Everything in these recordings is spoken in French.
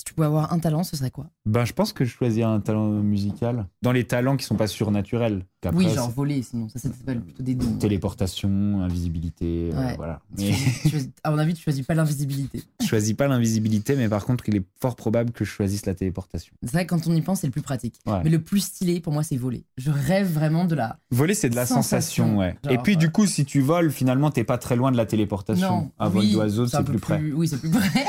Si tu pouvais avoir un talent, ce serait quoi Ben, je pense que je choisirais un talent musical. Dans les talents qui sont pas surnaturels. Oui, genre c'est voler, sinon. Ça, s'appelle plutôt des dons. Téléportation, invisibilité, euh, Ouais. voilà. Tu Mais choisis- tu choisis- à mon avis, tu choisis pas l'invisibilité. je choisis pas l'invisibilité, mais par contre, il est fort probable que je choisisse la téléportation. C'est vrai que quand on y pense, c'est le plus pratique. Ouais. Mais le plus stylé, pour moi, c'est voler. Je rêve vraiment de la. Voler, c'est de la Sensation. sensation, ouais. Genre, Et puis, euh, du coup, si tu voles, finalement, t'es pas très loin de la téléportation. Non. Un vol oui, d'oiseau, un c'est plus près. Oui, c'est plus près.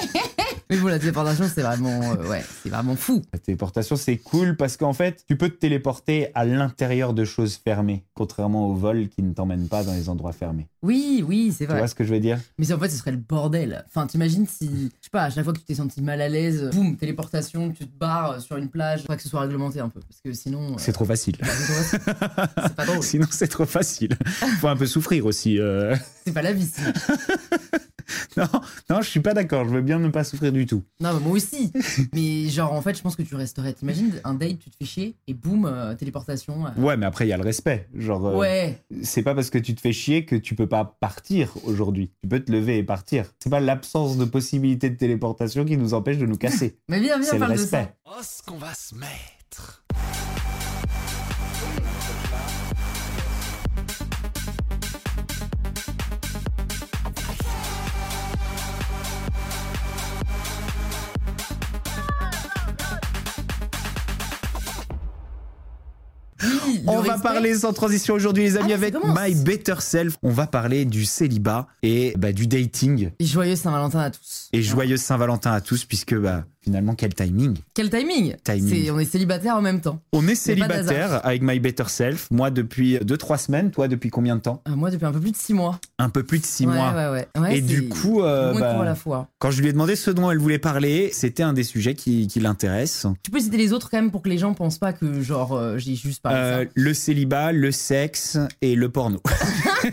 Mais bon, la téléportation, c'est vraiment, euh, ouais, c'est vraiment fou. La téléportation, c'est cool parce qu'en fait, tu peux te téléporter à l'intérieur de choses fermées, contrairement au vol qui ne t'emmène pas dans les endroits fermés. Oui, oui, c'est Tu vrai. vois ce que je veux dire? Mais en fait, ce serait le bordel. Enfin, t'imagines si, je sais pas, à chaque fois que tu t'es senti mal à l'aise, boum, téléportation, tu te barres sur une plage. Faudrait que ce soit réglementé un peu, parce que sinon. euh, C'est trop facile. bah, c'est pas drôle. Sinon, c'est trop facile. Faut un peu souffrir aussi. euh. C'est pas la vie. Non, non, je suis pas d'accord. Je veux bien ne pas souffrir du tout. Non, mais moi aussi. mais genre, en fait, je pense que tu resterais. T'imagines un date, tu te fais chier et boum, euh, téléportation. euh. Ouais, mais après, il y a le respect. Genre, euh, Ouais. c'est pas parce que tu te fais chier que tu peux pas partir aujourd'hui. Tu peux te lever et partir. C'est pas l'absence de possibilité de téléportation qui nous empêche de nous casser. Mais viens, viens, c'est le parle de ça. respect. Oh, ce qu'on va se mettre Oui, On va respect. parler sans transition aujourd'hui, les amis, Ah, avec. My Better Self. On va parler du célibat et bah, du dating. Et joyeux Saint-Valentin à tous. Et joyeux Saint-Valentin à tous, puisque bah, finalement, quel timing. Quel timing, Timing. On est célibataire en même temps. On est célibataire avec My Better Self. Moi, depuis 2-3 semaines. Toi, depuis combien de temps Euh, moi, depuis un peu plus de six mois. Un peu plus de 6 ouais, mois. Ouais, ouais. Ouais, Et du coup, euh, bah, à la fois. quand je lui ai demandé ce dont elle voulait parler, c'était un des sujets qui, qui l'intéresse. Tu peux citer les autres quand même pour que les gens pensent pas que genre euh, j'ai juste parlé Euh, le célibat, le sexe et le porno.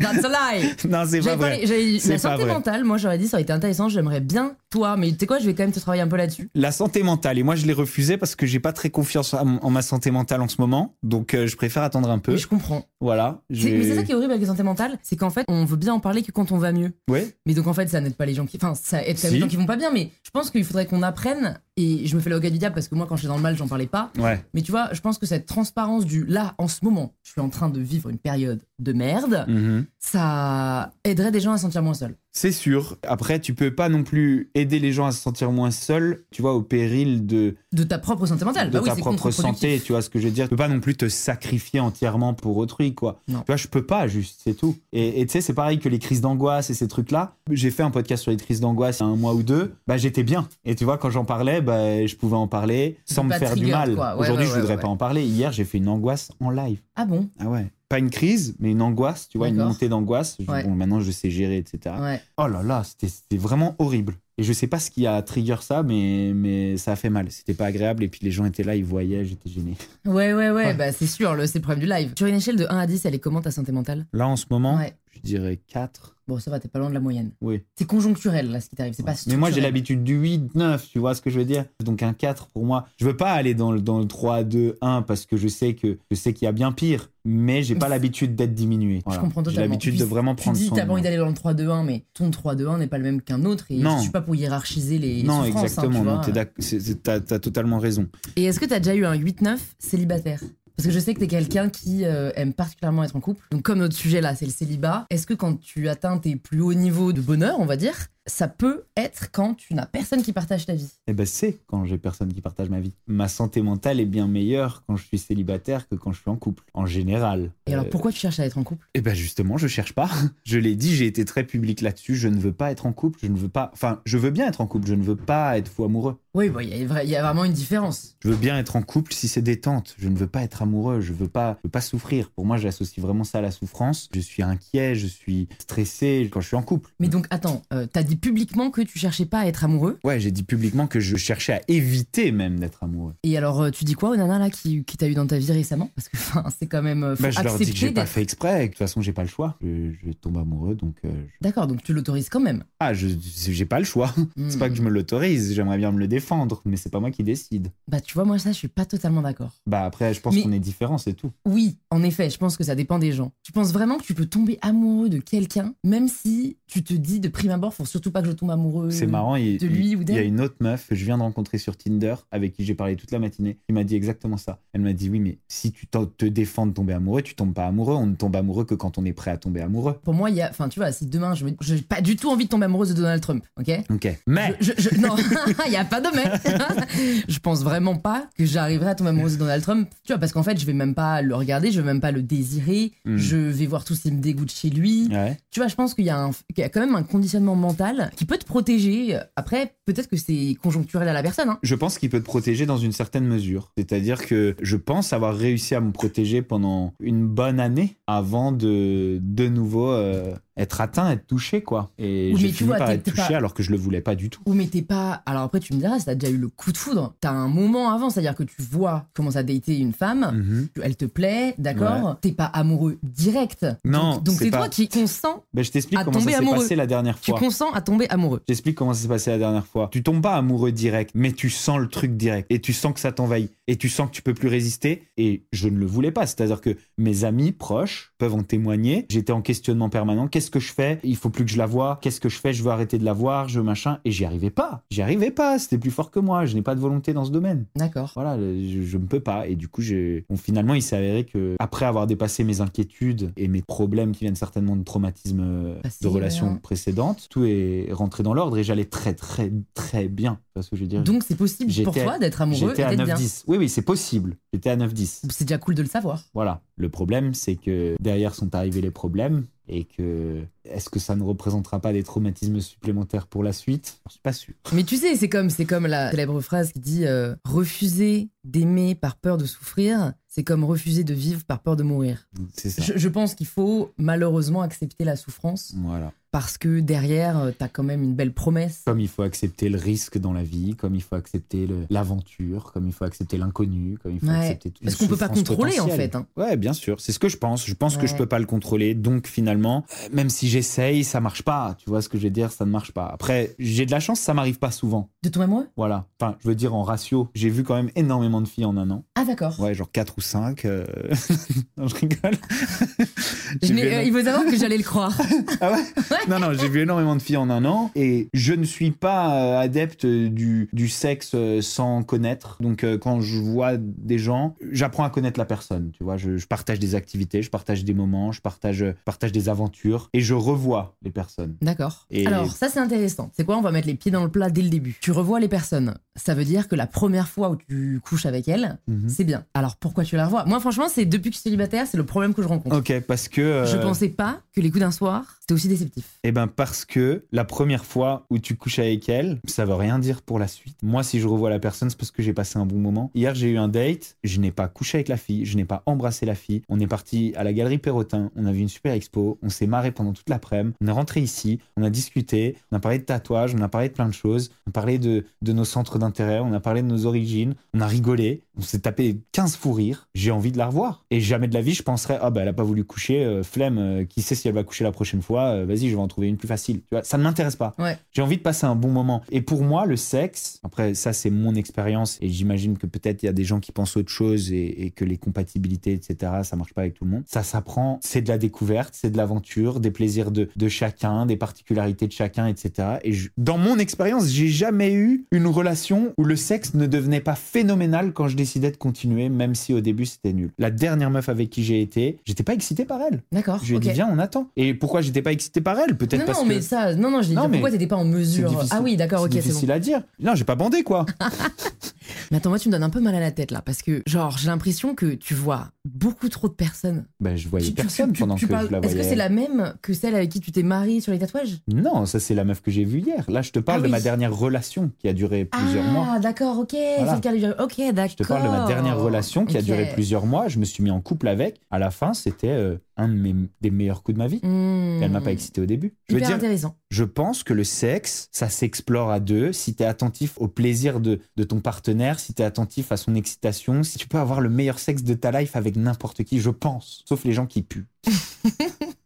That's a lie. non, c'est pas vrai. j'avais- la santé vrai. mentale, moi j'aurais dit ça aurait été intéressant, j'aimerais bien toi, mais tu sais quoi, je vais quand même te travailler un peu là-dessus. La santé mentale. Et moi, je l'ai refusé parce que j'ai pas très confiance en, ma santé mentale en ce moment. Donc, euh, je préfère attendre un peu. Mais je comprends. Voilà. Mais c'est ça qui est horrible avec la santé mentale, c'est qu'en fait on veut bien en parler que quand on va mieux. Ouais. Mais donc en fait ça n'aide pas les gens qui. Enfin ça aide Si. les gens qui vont pas bien, mais je pense qu'il faudrait qu'on apprenne, et je me fais l'avocat du diable parce que moi quand j'étais dans le mal j'en parlais pas, Ouais. mais tu vois, je pense que cette transparence du là en ce moment, je suis en train de vivre une période de merde, Mhm. ça aiderait des gens à se sentir moins seuls. C'est sûr. Après, tu peux pas non plus aider les gens à se sentir moins seuls, tu vois, au péril de, De ta propre santé mentale. de bah ta propre santé, tu vois ce que je veux dire. Tu peux pas non plus te sacrifier entièrement pour autrui, quoi. Non. Tu vois, je peux pas, juste, c'est tout. Et tu sais, c'est pareil que les crises d'angoisse et ces trucs-là. J'ai fait un podcast sur les crises d'angoisse il y a un mois ou deux. Bah, j'étais bien. Et tu vois, quand j'en parlais, bah, je pouvais en parler sans me faire du mal. quoi. Ouais, Aujourd'hui, ouais, je voudrais pas en parler. Hier, j'ai fait une angoisse en live. Ah bon? Ah ouais. Pas une crise, mais une angoisse, tu vois, une montée d'angoisse. Ouais. Bon, maintenant, je sais gérer, etc. Ouais. Oh là là, c'était vraiment horrible. Et je sais pas ce qui a trigger ça, mais, mais ça a fait mal. C'était pas agréable. Et puis les gens étaient là, ils voyaient, j'étais gêné. Ouais, ouais, ouais, Ouais. bah c'est sûr, le- c'est le problème du live. Sur une échelle de 1 à 10, elle est comment ta santé mentale? Là, en ce moment, Ouais. Je dirais 4. Bon, ça va, t'es pas loin de la moyenne. Oui. C'est conjoncturel là ce qui t'arrive, c'est pas Mais moi, j'ai l'habitude du 8, 9, tu vois ce que je veux dire? Donc un 4 pour moi. Je veux pas aller dans le, dans le 3, 2, 1 parce que je sais que je sais qu'il y a bien pire, mais j'ai pas l'habitude d'être diminué. Voilà. Je comprends J'ai totalement. l'habitude Puis, de vraiment Tu prendre dis soin t'as de pas envie d'aller dans le 3-2-1, mais ton 3-2-1 n'est pas le même qu'un autre. Et Non. je suis pas pour hiérarchiser les Non, hein, exactement. tu c'est- T'as t'as totalement raison. Et est-ce que t'as déjà eu un 8-9 célibataire? Parce que je sais que t'es quelqu'un qui euh, aime particulièrement être en couple. Donc comme notre sujet là, c'est le célibat, est-ce que quand tu atteins tes plus hauts niveaux de bonheur, on va dire, ça peut être quand tu n'as personne qui partage ta vie Eh ben, c'est quand j'ai personne qui partage ma vie. Ma santé mentale est bien meilleure quand je suis célibataire que quand je suis en couple, en général. Et alors pourquoi tu cherches à être en couple? Eh ben justement, je cherche pas. Je l'ai dit, j'ai été très public là-dessus. Je ne veux pas être en couple. Je ne veux pas. Enfin, je veux bien être en couple. Je ne veux pas être fou amoureux. Oui, bon, il y, a vra- il y a vraiment une différence. Je veux bien être en couple si c'est détente. Je ne veux pas être amoureux. Je veux pas, je veux pas souffrir. Pour moi, j'associe vraiment ça à la souffrance. Je suis inquiet. Je suis stressé quand je suis en couple. Mais donc attends, euh, t'as dit publiquement que tu cherchais pas à être amoureux. Ouais, j'ai dit publiquement que je cherchais à éviter même d'être amoureux. Et alors, euh, tu dis quoi aux nanas là qui, qui t'a eu dans ta vie récemment? Parce que c'est quand même. euh, Faut Bah, je leur dis que j'ai pas fait exprès. De toute façon, j'ai pas le choix. Je, je tombe amoureux, donc. euh, je- D'accord, donc tu l'autorises quand même. Ah, je j'ai pas le choix. Hmm. C'est pas que je me l'autorise. J'aimerais bien me le défendre, mais c'est pas moi qui décide. Bah, tu vois, moi, ça, je suis pas totalement d'accord. Bah après, je pense Mais- qu'on est différents, c'est tout. Oui, en effet, je pense que ça dépend des gens. Tu penses vraiment que tu peux tomber amoureux de quelqu'un, même si tu te dis de prime abord, faut surtout pas que je tombe amoureux. C'est marrant. Il, de lui il- ou il y a d'elle une autre meuf que je viens de rencontrer sur Tinder, avec qui j'ai parlé toute la matinée, qui m'a dit exactement ça. Elle m'a dit oui, mais si tu te défends de tomber amoureux, tu tombes pas amoureux. On ne tombe amoureux que quand on est prêt à tomber amoureux. Pour moi, il y a. Enfin, tu vois, si demain, je j'ai pas du tout envie de tomber amoureuse de Donald Trump, ok? Ok. Mais Je- je- je- non, il y a pas de mais. je pense vraiment pas que j'arriverai à tomber amoureuse de Donald Trump. Tu vois, parce qu'en fait, je vais même pas le regarder, je vais même pas le désirer. Hmm. Je vais voir tout s'il me dégoûte chez lui. ouais. Tu vois, je pense qu'il y, a un- qu'il y a quand même un conditionnement mental qui peut te protéger. Après, peut-être que c'est conjoncturel à la personne. Hein. Je pense qu'il peut te protéger dans une certaine mesure. C'est-à-dire que je pense avoir réussi à me protéger pendant une bonne année avant de de nouveau euh, être atteint, être touché, quoi. Et Oui, j'ai fini vois, par être touché pas- alors que je le voulais pas du tout. Ou mais t'es pas. Alors après, tu me diras, si t'as déjà eu le coup de foudre, t'as un moment avant, c'est-à-dire que tu vois, tu commences à dater une femme, Mhm. elle te plaît, d'accord T'es pas amoureux direct. Non, Donc- c'est pas- toi qui consens, Ben, je t'explique À comment ça tomber s'est amoureux. passé la dernière tu consens à tomber amoureux. Je t'explique comment ça s'est passé la dernière fois. Tu tombes pas amoureux direct, mais tu sens le truc direct. Et tu sens que ça t'envahit. Et tu sens que tu peux plus résister. Et je ne le voulais pas. C'est-à-dire que mes amis proches peuvent en témoigner. J'étais en questionnement permanent. Qu'est-ce que je fais? Il faut plus que je la vois. Qu'est-ce que je fais? Je veux arrêter de la voir. Je veux machin. Et j'y arrivais pas. J'y arrivais pas. C'était plus fort que moi. Je n'ai pas de volonté dans ce domaine. D'accord. Voilà, je, ne peux pas. Et du coup, bon, finalement, il s'est avéré que après avoir dépassé mes inquiétudes et mes problèmes qui viennent certainement de traumatismes euh, de relations hein. précédentes, tout est rentré dans l'ordre et j'allais très, très, très bien. Tu vois ce que je veux dire? Donc c'est possible pour toi d'être amoureux J'étais à d'être bien. 9-10. Oui, oui, c'est possible. J'étais à 9-10. C'est déjà cool de le savoir. Voilà. Le problème, c'est que derrière sont arrivés les problèmes et que est-ce que ça ne représentera pas des traumatismes supplémentaires pour la suite? Je suis pas sûr. Mais tu sais, c'est comme, comme la célèbre phrase qui dit euh, refuser d'aimer par peur de souffrir, c'est comme refuser de vivre par peur de mourir. Ça. Je, je pense qu'il faut malheureusement accepter la souffrance Voilà. parce que derrière, euh, t'as quand même une belle promesse. Comme il faut accepter le risque dans la vie, comme il faut accepter l'aventure, comme il faut accepter l'inconnu, comme il faut Ouais. accepter tout. Parce qu'on peut pas contrôler, en fait, hein. Ouais, bien sûr. C'est ce que je pense. Je pense que je Ouais. peux pas le contrôler. Donc finalement, même si j'essaye, ça marche pas. Tu vois ce que je veux dire? Ça ne marche pas. Après, j'ai de la chance, ça m'arrive pas souvent. De ton amoureux? Voilà. Enfin, je veux dire en ratio. J'ai vu quand même énormément de filles en un an. Ah d'accord. Ouais, genre 4 ou 5. non, je rigole. Vu euh, il faut savoir que j'allais le croire. ah ouais Non, non, j'ai vu énormément de filles en un an et je ne suis pas euh, adepte du, du sexe euh, sans connaître. Donc, euh, quand je vois des gens, j'apprends à connaître la personne. Tu vois, je, je partage des activités, je partage des moments, je partage, partage des aventures et je revois les personnes. D'accord. Et- Alors, ça, c'est intéressant. C'est quoi? On va mettre les pieds dans le plat dès le début. Tu revois les personnes. Ça veut dire que la première fois où tu couches avec elles, Mhm. c'est bien. Alors, pourquoi tu la revois Moi, franchement, c'est depuis que je suis célibataire, c'est le problème que je rencontre. Ok, parce que. euh, Je pensais pas que les coups d'un soir, c'était aussi déceptif. Eh ben parce que la première fois où tu couches avec elle, ça veut rien dire pour la suite. Moi, si je revois la personne, c'est parce que j'ai passé un bon moment. Hier, j'ai eu un date, je n'ai pas couché avec la fille, je n'ai pas embrassé la fille. On est parti à la galerie Perrotin, on a vu une super expo, on s'est marré pendant toute l'après-midi, on est rentré ici, on a discuté, on a parlé de tatouage, on a parlé de plein de choses, on a parlé de, de nos centres d'intérêt, on a parlé de nos origines, on a rigolé, on s'est tapé 15 fous rires. J'ai envie de la revoir. Et jamais de la vie, je penserais, ah bah elle a pas voulu coucher, euh, flemme, euh, qui sait si elle va coucher la prochaine fois, euh, vas-y, je vais en trouver une plus facile. Tu vois, ça ne m'intéresse pas. Ouais. J'ai envie de passer un bon moment. Et pour moi, le sexe, après, ça, c'est mon expérience. Et j'imagine que peut-être il y a des gens qui pensent autre chose et, et que les compatibilités, etc., ça marche pas avec tout le monde. Ça s'apprend. C'est de la découverte, c'est de l'aventure, des plaisirs de, de chacun, des particularités de chacun, etc. Et je- dans mon expérience, j'ai jamais eu une relation où le sexe ne devenait pas phénoménal quand je décidais de continuer, même si au début c'était nul. La dernière meuf avec qui j'ai été, j'étais pas excité par elle. D'accord. Je lui ai dit, viens, on attend. Et pourquoi j'étais pas excité par elle? Peut-être Non, parce non, que. mais ça, non, non, je dis Non, pourquoi t'étais pas en mesure? Ah oui, d'accord, ok, c'est c'est bon. difficile à dire. Non, j'ai pas bandé quoi. Mais attends, moi, tu me donnes un peu mal à la tête là, parce que, genre, j'ai l'impression que tu vois beaucoup trop de personnes. Bah, je voyais Tu- personne tu- pendant tu que parles- je la Est-ce voyais. que c'est la même que celle avec qui tu t'es marié sur les tatouages? Non, ça c'est la meuf que j'ai vue hier. Là, je te parle Ah de oui. ma dernière relation qui a duré plusieurs ah, mois. d'accord, ok. Voilà. duré- Ok, d'accord. Je te parle de ma dernière relation qui a duré plusieurs mois. Je me suis mis en couple avec. À la fin, c'était euh, un de mes, des meilleurs coups de ma vie. Et elle m'a pas excité au début. Je veux dire, intéressant. je pense que le sexe, ça s'explore à deux. Si tu es attentif au plaisir de, de ton partenaire, si tu es attentif à son excitation, si tu peux avoir le meilleur sexe de ta life avec n'importe qui, je pense. Sauf les gens qui puent.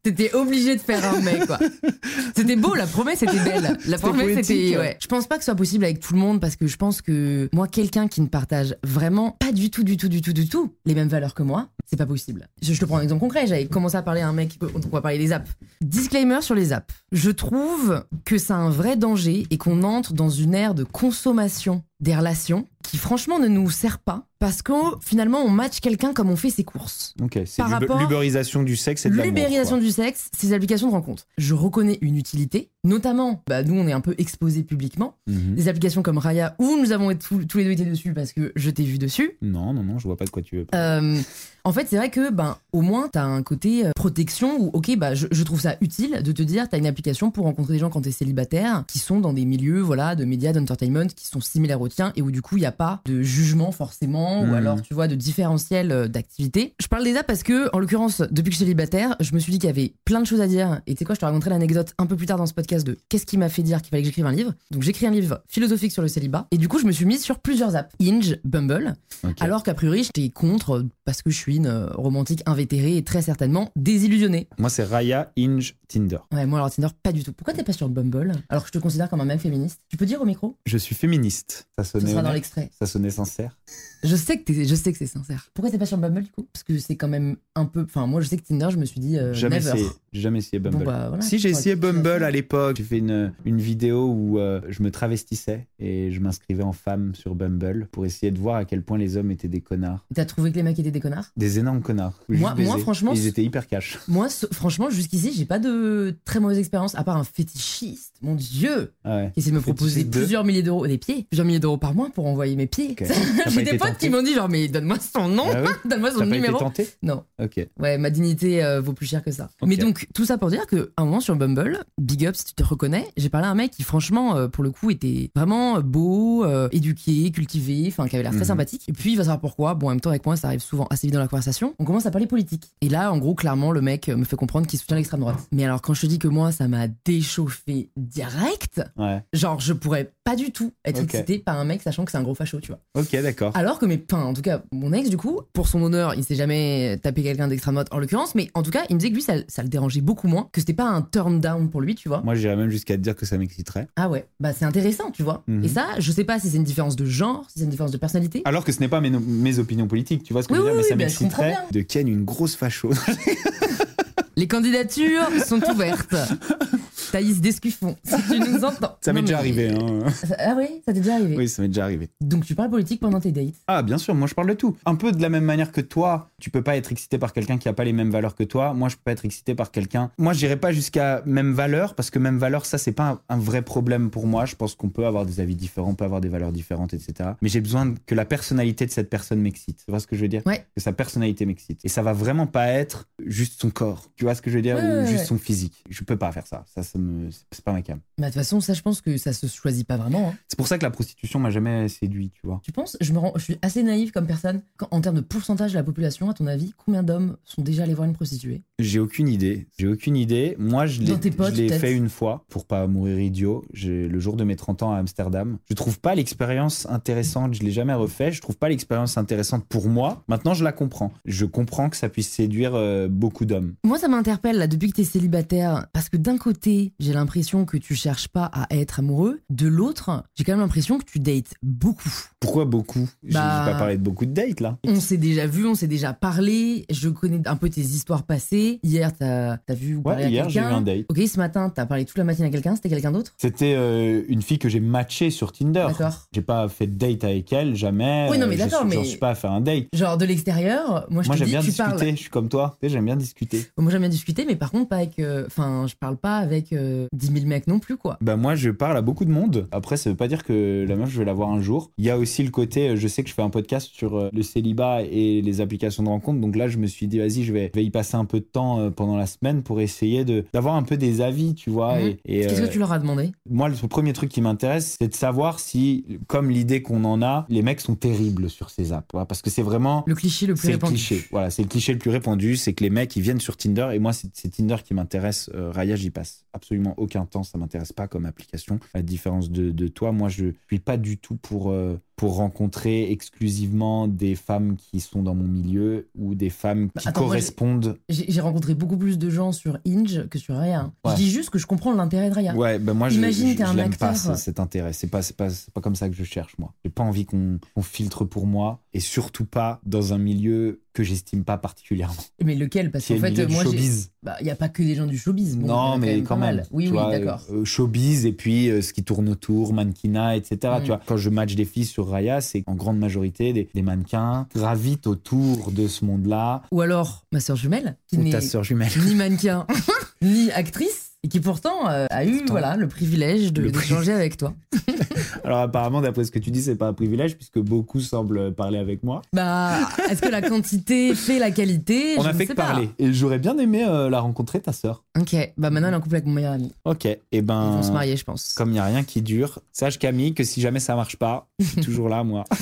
T'étais obligé de faire un mec, quoi. C'était beau, la promesse était belle. La promesse était. ouais. Je pense pas que ce soit possible avec tout le monde parce que je pense que moi, quelqu'un qui ne partage vraiment pas du tout, du tout, du tout, du tout les mêmes valeurs que moi, c'est pas possible. Je, je te prends un exemple concret. J'avais commencé à parler à un mec, on va parler des apps. Disclaimer sur les apps. Je trouve que c'est un vrai danger et qu'on entre dans une ère de consommation des relations qui franchement ne nous sert pas parce que finalement on match quelqu'un comme on fait ses courses. Ok, c'est Par l'ub- rapport- l'uberisation du sexe et de. L'ubérisation du sexe, ces applications de rencontre. Je reconnais une utilité, notamment, bah, nous on est un peu exposés publiquement, Mhm. des applications comme Raya où nous avons tous, tous les deux été dessus parce que je t'ai vu dessus. Non, non, non, je vois pas de quoi tu veux. parler. Euh, en fait, c'est vrai que ben au moins t'as un côté euh, protection où ok bah je, je trouve ça utile de te dire t'as une application pour rencontrer des gens quand t'es célibataire qui sont dans des milieux voilà de médias d'entertainment qui sont similaires aux tiens et où du coup il y a pas de jugement forcément ou Mhm. alors tu vois de différentiel euh, d'activité. Je parle des apps parce que en l'occurrence depuis que je suis célibataire je me suis dit qu'il y avait plein de choses à dire et tu sais quoi je te raconterai l'anecdote un peu plus tard dans ce podcast de qu'est-ce qui m'a fait dire qu'il fallait que j'écrive un livre? Donc j'écris un livre philosophique sur le célibat et du coup je me suis mise sur plusieurs apps Hinge, Bumble alors qu'a priori, j'étais contre parce que je suis une euh, romantique invétérée et très certainement désillusionnée. Moi, c'est Raya, Inge, Tinder. Ouais, moi alors Tinder, pas du tout. Pourquoi t'es pas sur Bumble alors que je te considère comme un mec féministe? Tu peux dire au micro? Je suis féministe. Ça sonnait, sera dans l'extrait. ça sonnait sincère. Je sais que t'es- je sais que c'est sincère. Pourquoi t'es pas sur Bumble du coup? Parce que c'est quand même un peu. Enfin, moi je sais que Tinder, je me suis dit euh, jamais never. essayé. J'ai jamais essayé Bumble. Bon, bah, voilà, si j'ai essayé Bumble à l'époque, j'ai fait une, une vidéo où euh, je me travestissais et je m'inscrivais en femme sur Bumble pour essayer de voir à quel point les hommes étaient des connards. T'as trouvé que les mecs étaient des connards? Des énormes connards. Moi- moi, franchement, Ils étaient hyper cash. Moi, ce- franchement, jusqu'ici, j'ai pas de très mauvaise expérience, à part un fétichiste, mon dieu, Ah ouais. qui essaie de me proposer de- plusieurs milliers d'euros, des pieds, plusieurs milliers d'euros par mois pour envoyer mes pieds. J'ai des potes tenté qui m'ont dit genre mais donne-moi son nom, Ah oui donne-moi son pas été numéro. tenté Non, Ok. ouais, ma dignité euh, vaut plus cher que ça. Mais donc tout ça pour dire que un moment sur Bumble, big up si tu te reconnais, j'ai parlé à un mec qui franchement euh, pour le coup était vraiment euh, beau, euh, éduqué, cultivé, enfin qui avait l'air très Mhm. sympathique. Et puis il va savoir pourquoi. Bon en même temps avec moi ça arrive souvent assez vite dans la conversation. On commence à parler politique. Et là en gros clairement le mec me fait comprendre qu'il soutient l'extrême droite. Mais alors quand je te dis que moi ça m'a déchauffé direct, Ouais. genre je pourrais pas du tout être Ok. excité par un mec sachant que c'est un gros facho, tu vois. Ok, d'accord. Alors que mes enfin, en tout cas, mon ex, du coup, pour son honneur, il s'est jamais tapé quelqu'un d'extrême droite en l'occurrence, mais en tout cas, il me disait que lui, ça, ça le dérangeait beaucoup moins, que c'était pas un turn down pour lui, tu vois. Moi, j'irais même jusqu'à te dire que ça m'exciterait. Ah ouais, bah c'est intéressant, tu vois. Mhm. Et ça, je sais pas si c'est une différence de genre, si c'est une différence de personnalité. Alors que ce n'est pas mes, opinions politiques, tu vois ce que Oui, je veux dire, oui, mais ça bah, m'exciterait de Ken une grosse facho. Les candidatures sont ouvertes. Thaïs Descuffon, si tu nous entends. Ça m'est déjà arrivé. Hein. Ah oui, ça t'est déjà arrivé. Oui, ça m'est déjà arrivé. Donc tu parles politique pendant tes dates. Ah, bien sûr, moi je parle de tout. Un peu de la même manière que toi, tu peux pas être excité par quelqu'un qui a pas les mêmes valeurs que toi. Moi, je peux pas être excité par quelqu'un. Moi, j'irai pas jusqu'à même valeur parce que même valeur, ça, c'est pas un, un vrai problème pour moi. Je pense qu'on peut avoir des avis différents, on peut avoir des valeurs différentes, etc. Mais j'ai besoin que la personnalité de cette personne m'excite. Tu vois ce que je veux dire? Ouais. Que sa personnalité m'excite. Et ça va vraiment pas être juste son corps. Tu vois ce que je veux dire? Ouais, Ou ouais, juste son physique. Je peux pas faire ça. Ça, ça me, c'est pas ma cam. Bah de toute façon, ça, je pense que ça se choisit pas vraiment. hein. C'est pour ça que la prostitution m'a jamais séduit, tu vois. Tu penses? Je, me rends, je suis assez naïve comme personne. Quand- en termes de pourcentage de la population, à ton avis, combien d'hommes sont déjà allés voir une prostituée? J'ai aucune idée. J'ai aucune idée. Moi, je l'ai potes, je l'ai fait une fois pour pas mourir idiot. J'ai- Le jour de mes 30 ans à Amsterdam. Je trouve pas l'expérience intéressante. Je l'ai jamais refait. Je trouve pas l'expérience intéressante pour moi. Maintenant, je la comprends. Je comprends que ça puisse séduire euh, beaucoup d'hommes. Moi, ça m'interpelle là depuis que t'es célibataire, parce que d'un côté, j'ai l'impression que tu cherches pas à être amoureux, de l'autre, j'ai quand même l'impression que tu dates beaucoup. Pourquoi beaucoup? J'ai Bah- j'ai pas parlé de beaucoup de dates là. On s'est déjà vu, on s'est déjà parlé, je connais un peu tes histoires passées. Hier, t'as as vu ou Ouais, hier j'ai eu un date. Ok, ce matin, t'as parlé toute la matinée à quelqu'un. C'était quelqu'un d'autre? C'était euh, une fille que j'ai matchée sur Tinder. D'accord. J'ai pas fait de date avec elle, jamais. Oui, non, mais Euh, je d'accord, mais- J'en suis pas à faire un date. Genre de l'extérieur, moi je Moi j'aime bien tu discuter, parles. je suis comme toi. Tu sais, J'aime bien discuter. Moi j'aime bien discuter, mais par contre pas avec. euh, Enfin, je parle pas avec euh, 10 000 mecs non plus, quoi. Bah moi je parle à beaucoup de monde. Après ça veut pas dire que la meuf je vais la voir un jour. Il y a aussi le côté, euh, je sais que je fais un podcast sur euh, le célibat et les applications de rencontre. Donc là je me suis dit vas-y je vais, je vais y passer un peu de temps euh, pendant la semaine pour essayer d'avoir un peu des avis, tu vois. Mhm. Et, et, Qu'est-ce euh, que tu leur as demandé? moi le premier truc qui m'intéresse c'est de savoir si, comme l'idée qu'on en a, les mecs sont terribles sur ces apps. Voilà, parce que c'est vraiment Le cliché le plus le répandu. cliché. Voilà, c'est le cliché le plus répandu, c'est que les mecs ils viennent sur Tinder et moi c'est c'est Tinder qui m'intéresse. Euh, Raya, j'y passe absolument aucun temps, ça m'intéresse pas comme application. À la différence de, toi, moi je suis pas du tout pour euh, pour rencontrer exclusivement des femmes qui sont dans mon milieu ou des femmes Bah, qui attends, correspondent. J'ai rencontré beaucoup plus de gens sur Inge que sur Raya. Ouais. Je dis juste que je comprends l'intérêt de Raya. Ouais, ben moi je, Imagine, je, un je l'aime pas cet intérêt. C'est pas c'est pas pas comme ça que je cherche moi. J'ai pas envie qu'on filtre pour moi et surtout pas dans un milieu que j'estime pas particulièrement. Mais lequel? Parce qu'en fait, moi, j'ai- showbiz. bah, il a pas que des gens du showbiz. Bon, il non, mais quand même. Oui, oui, d'accord. euh, showbiz et puis euh, ce qui tourne autour, mannequinat, etc. Mm. Tu vois, quand je match des filles sur Raya, c'est en grande majorité des, des mannequins gravitent autour de ce monde-là. Ou alors ma sœur jumelle, qui n'est ta sœur jumelle. ni mannequin ni actrice. Et qui pourtant euh, a eu Pourtant. voilà le privilège de Le avec toi. Alors apparemment, d'après ce que tu dis, c'est pas un privilège puisque beaucoup semblent parler avec moi. Bah, est-ce que la quantité fait la qualité? On Je a ne fait sais que pas. parler. Et j'aurais bien aimé euh, la rencontrer, ta sœur. Ok, bah maintenant elle est en couple avec mon meilleur ami. Ok. Et Ils ben. vont se marier, je pense. Comme il n'y a rien qui dure, sache Camille que si jamais ça marche pas, je suis toujours là, moi.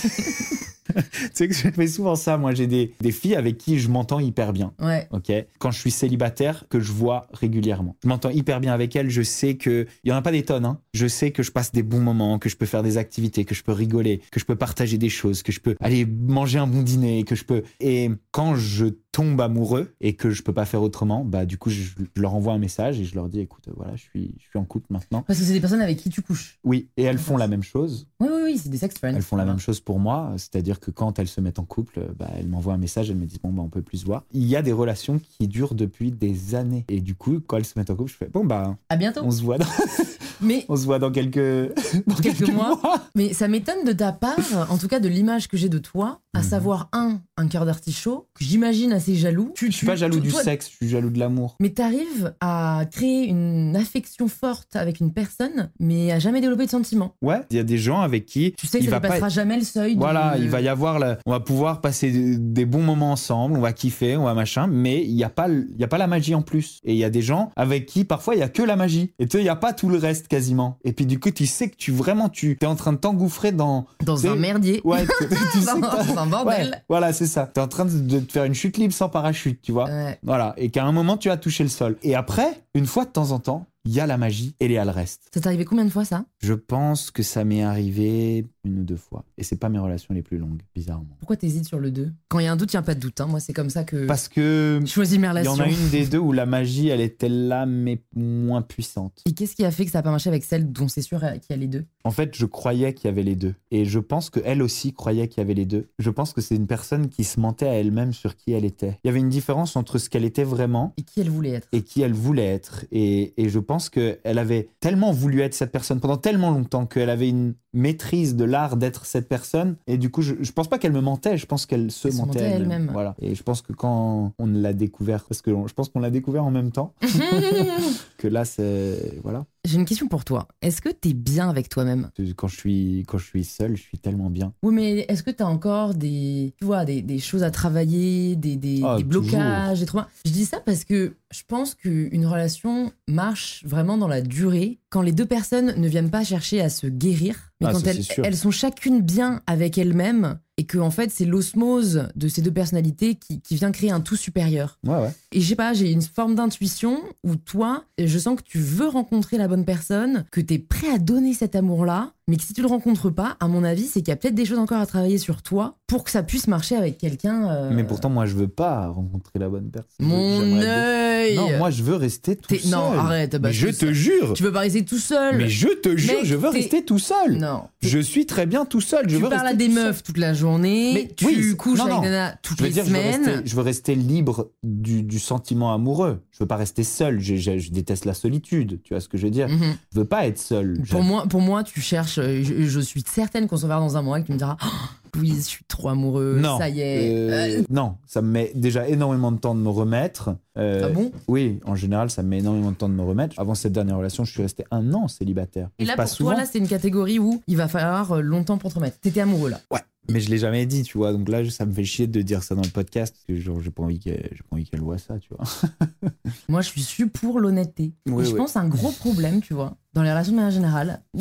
tu sais que je fais souvent ça, moi j'ai des, des filles avec qui je m'entends hyper bien. Ouais. Ok? Quand je suis célibataire, que je vois régulièrement. Je m'entends hyper bien avec elles. Je sais que il y en a pas des tonnes. Hein. Je sais que je passe des bons moments, que je peux faire des activités, que je peux rigoler, que je peux partager des choses, que je peux aller manger un bon dîner, que je peux. Et quand je tombe amoureux et que je peux pas faire autrement, bah du coup je, je leur envoie un message et je leur dis écoute voilà je suis je suis en couple maintenant. Parce que c'est des personnes avec qui tu couches. Oui et elles font la même chose. Oui, oui, oui, c'est des sex friends. Elles font la même chose pour moi, c'est-à-dire que quand elles se mettent en couple, bah, elles m'envoient un message, elles me disent bon bah on peut plus se voir. Il y a des relations qui durent depuis des années et du coup quand elles se mettent en couple, je fais bon bah À bientôt. on se voit dans, Mais, on se voit dans quelques dans quelques mois. mais ça m'étonne de ta part, en tout cas de l'image que j'ai de toi, à Mhm. savoir un, un cœur d'artichaut, que j'imagine assez jaloux. Tu, Je suis pas jaloux du toi, sexe, je suis jaloux de l'amour. Mais t'arrives à créer une affection forte avec une personne, mais à jamais développer de sentiments. Ouais, il y a des gens avec qui Tu sais que il ça va ne passera pas jamais le seuil. Voilà, de... il va y avoir, la- on va pouvoir passer de- des bons moments ensemble, on va kiffer, on va machin, mais il n'y a pas, il y a pas la magie en plus. Et il y a des gens avec qui parfois il y a que la magie. Et tu sais, il y a pas tout le reste quasiment. Et puis du coup, tu sais que tu vraiment, tu es en train de t'engouffrer dans. Dans tu un merdier. Ouais, tu, tu sais Dans un bordel. Ouais, voilà, c'est ça. T'es en train de, de te faire une chute libre sans parachute, tu vois. Ouais. Voilà, et qu'à un moment tu as touché le sol. Et après, une fois de temps en temps, il y a la magie et il y a le reste. Ça t'est arrivé combien de fois ça? Je pense que ça m'est arrivé une ou deux fois. Et c'est pas mes relations les plus longues, bizarrement. Pourquoi t'hésites sur le 2 Quand il y a un doute, il n'y a pas de doute. hein. Moi, c'est comme ça que Parce que je choisis mes il y relations. en a une des deux où la magie, elle était là, mais moins puissante. Et qu'est-ce qui a fait que ça n'a pas marché avec celle dont c'est sûr qu'il y a les deux? En fait, je croyais qu'il y avait les deux. Et je pense qu'elle aussi croyait qu'il y avait les deux. Je pense que c'est une personne qui se mentait à elle-même sur qui elle était. Il y avait une différence entre ce qu'elle était vraiment Et qui elle voulait être et qui elle voulait être. Et, et je pense qu'elle avait tellement voulu être cette personne pendant tellement longtemps qu'elle avait une maîtrise de l'art d'être cette personne. Et du coup, je, je pense pas qu'elle me mentait, je pense qu'elle se mentait mentait elle-même. elle-même. Voilà. Et je pense que quand on l'a découvert, parce que je pense qu'on l'a découvert en même temps, que là, c'est. Voilà. J'ai une question pour toi. Est-ce que t'es bien avec toi-même? Quand je, suis, quand je suis seul, je suis tellement bien. Oui, mais est-ce que t'as encore des, tu vois, des, des choses à travailler, des, des, Ah, des blocages, des traumas? Je dis ça parce que je pense qu'une relation marche vraiment dans la durée quand les deux personnes ne viennent pas chercher à se guérir, mais Ah, quand elles, elles sont chacune bien avec elles-mêmes et que en fait c'est l'osmose de ces deux personnalités qui, qui vient créer un tout supérieur. Ouais, ouais. Et je sais pas, j'ai une forme d'intuition où toi, je sens que tu veux rencontrer la bonne personne, que tu es prêt à donner cet amour-là, mais que si tu le rencontres pas, à mon avis, c'est qu'il y a peut-être des choses encore à travailler sur toi pour que ça puisse marcher avec quelqu'un. euh, Mais pourtant, moi, je veux pas rencontrer la bonne personne. Mon œil Non, moi, je veux rester tout seul. Non, arrête. bah, Mais je te jure. Tu veux pas rester tout seul Mais je te jure, Mec, je veux rester tout seul. Non. Je suis très bien tout seul. Je tu veux parles à des seul. meufs toute la journée, Mais tu oui, couches non, avec non. Nana toutes Je veux les dire, je veux, rester, je veux rester libre du, du sentiment amoureux. Je veux pas rester seul. Je, je- je déteste la solitude. Tu vois ce que je veux dire Mhm. Je veux pas être seul. Pour moi, pour moi, tu cherches. Je, je suis certaine qu'on se verra dans un mois et que tu me diras Oh, Louise, je suis trop amoureux. non, Ça y est. Euh, non, ça me met déjà énormément de temps de me remettre. Euh, ah bon? Oui, en général, ça me met énormément de temps de me remettre. Avant cette dernière relation, je suis resté un an célibataire. Et là, pas pour souvent. toi, là, c'est une catégorie où il va falloir euh, longtemps pour te remettre. T'étais amoureux là. Ouais, mais je l'ai jamais dit, tu vois. Donc là, ça me fait chier de dire ça dans le podcast parce que genre, j'ai pas envie qu'elle, pas envie qu'elle voit ça, tu vois. Moi, je suis su pour l'honnêteté. Oui, et je oui. pense un gros problème, tu vois, dans les relations de manière générale.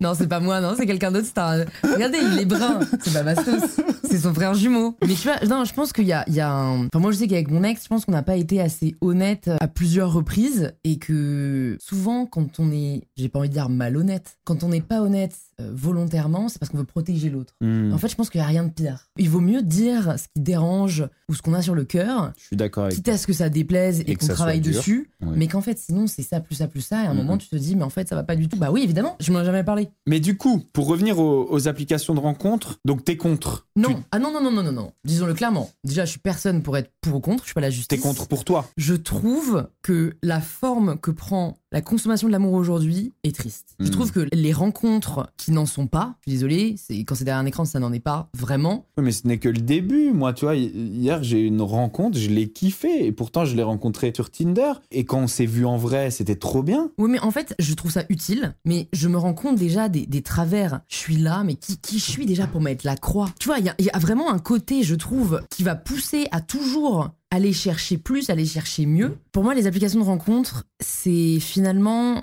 non, c'est pas moi, non, c'est quelqu'un d'autre. c'est un- Regardez, il est brun. C'est pas Bastos. C'est son frère jumeau. Mais tu vois, non, je pense qu'il y a, il y a un. Enfin, moi, je sais qu'avec mon ex, je pense qu'on n'a pas été assez honnête à plusieurs reprises et que souvent, quand on est, j'ai pas envie de dire malhonnête, quand on n'est pas honnête euh, volontairement, c'est parce qu'on veut protéger l'autre. Hmm, En fait, je pense qu'il n'y a rien de pire. Il vaut mieux dire ce qui dérange ou ce qu'on a sur le cœur, je suis d'accord avec quitte à ce que ça déplaise et, qu'on travaille dessus, mais qu'en fait, sinon, c'est ça, plus ça, plus ça, et à un Mhm. moment, tu te dis, mais en fait, ça va pas du tout. Bah oui, évidemment, je m'en ai jamais parlé. Mais du coup, pour revenir aux, aux applications de rencontres, donc t'es contre. Non, Tu- ah non, non, non, non, non, non. Disons-le clairement. Déjà, je suis personne pour être pour ou contre, je suis pas la justice. T'es contre pour toi. Je trouve que la forme que prend la consommation de l'amour aujourd'hui est triste. Je trouve que les rencontres qui n'en sont pas, je suis désolée, c'est quand c'est derrière un écran, ça n'en est pas vraiment. Oui, Mais ce n'est que le début. Moi, tu vois, hi- hier, j'ai eu une rencontre, je l'ai kiffé. Et pourtant, je l'ai rencontré sur Tinder. Et quand on s'est vu en vrai, c'était trop bien. Oui, mais en fait, je trouve ça utile, mais je me rends compte déjà des, des travers. Je suis là, mais qui, qui je suis déjà pour mettre la croix? Tu vois, il y, y a vraiment un côté, je trouve, qui va pousser à toujours aller chercher plus, aller chercher mieux. Pour moi, les applications de rencontres, c'est finalement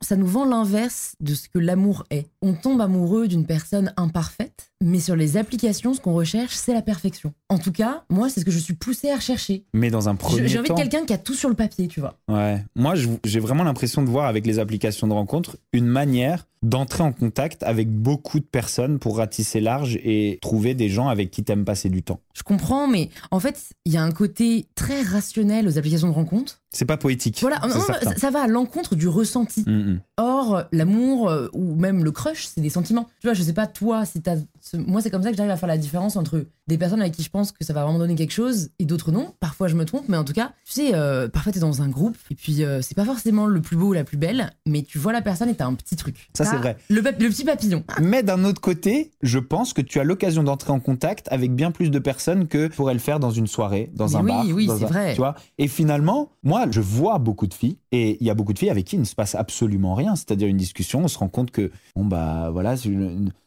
ça nous vend l'inverse de ce que l'amour est. On tombe amoureux d'une personne imparfaite, mais sur les applications, ce qu'on recherche, c'est la perfection. En tout cas, moi, c'est ce que je suis poussée à rechercher. Mais dans un premier J'ai envie de quelqu'un qui a tout sur le papier, tu vois. Ouais. Moi, j'ai vraiment l'impression de voir avec les applications de rencontres une manière d'entrer en contact avec beaucoup de personnes pour ratisser large et trouver des gens avec qui t'aimes passer du temps. Je comprends, mais en fait, il y a un côté très rationnel aux applications de rencontres. C'est pas poétique. Voilà, non, ça va à l'encontre du ressenti. Mm, mm. Or, l'amour euh, ou même le crush, c'est des sentiments. Tu vois, je sais pas toi, si t'as. Moi, c'est comme ça que j'arrive à faire la différence entre des personnes avec qui je pense que ça va vraiment donner quelque chose et d'autres non. Parfois, je me trompe, mais en tout cas, tu sais, euh, parfois t'es dans un groupe et puis euh, c'est pas forcément le plus beau ou la plus belle, mais tu vois la personne et t'as un petit truc. Ça, c'est T'as vrai. Le, petit papillon. Mais d'un autre côté, je pense que tu as l'occasion d'entrer en contact avec bien plus de personnes que pourrait le faire dans une soirée, dans Mais un oui, bar. oui, dans c'est un- vrai. Tu vois et finalement, moi, je vois beaucoup de filles et il y a beaucoup de filles avec qui il ne se passe absolument rien. C'est-à-dire une discussion, on se rend compte que bon bah voilà,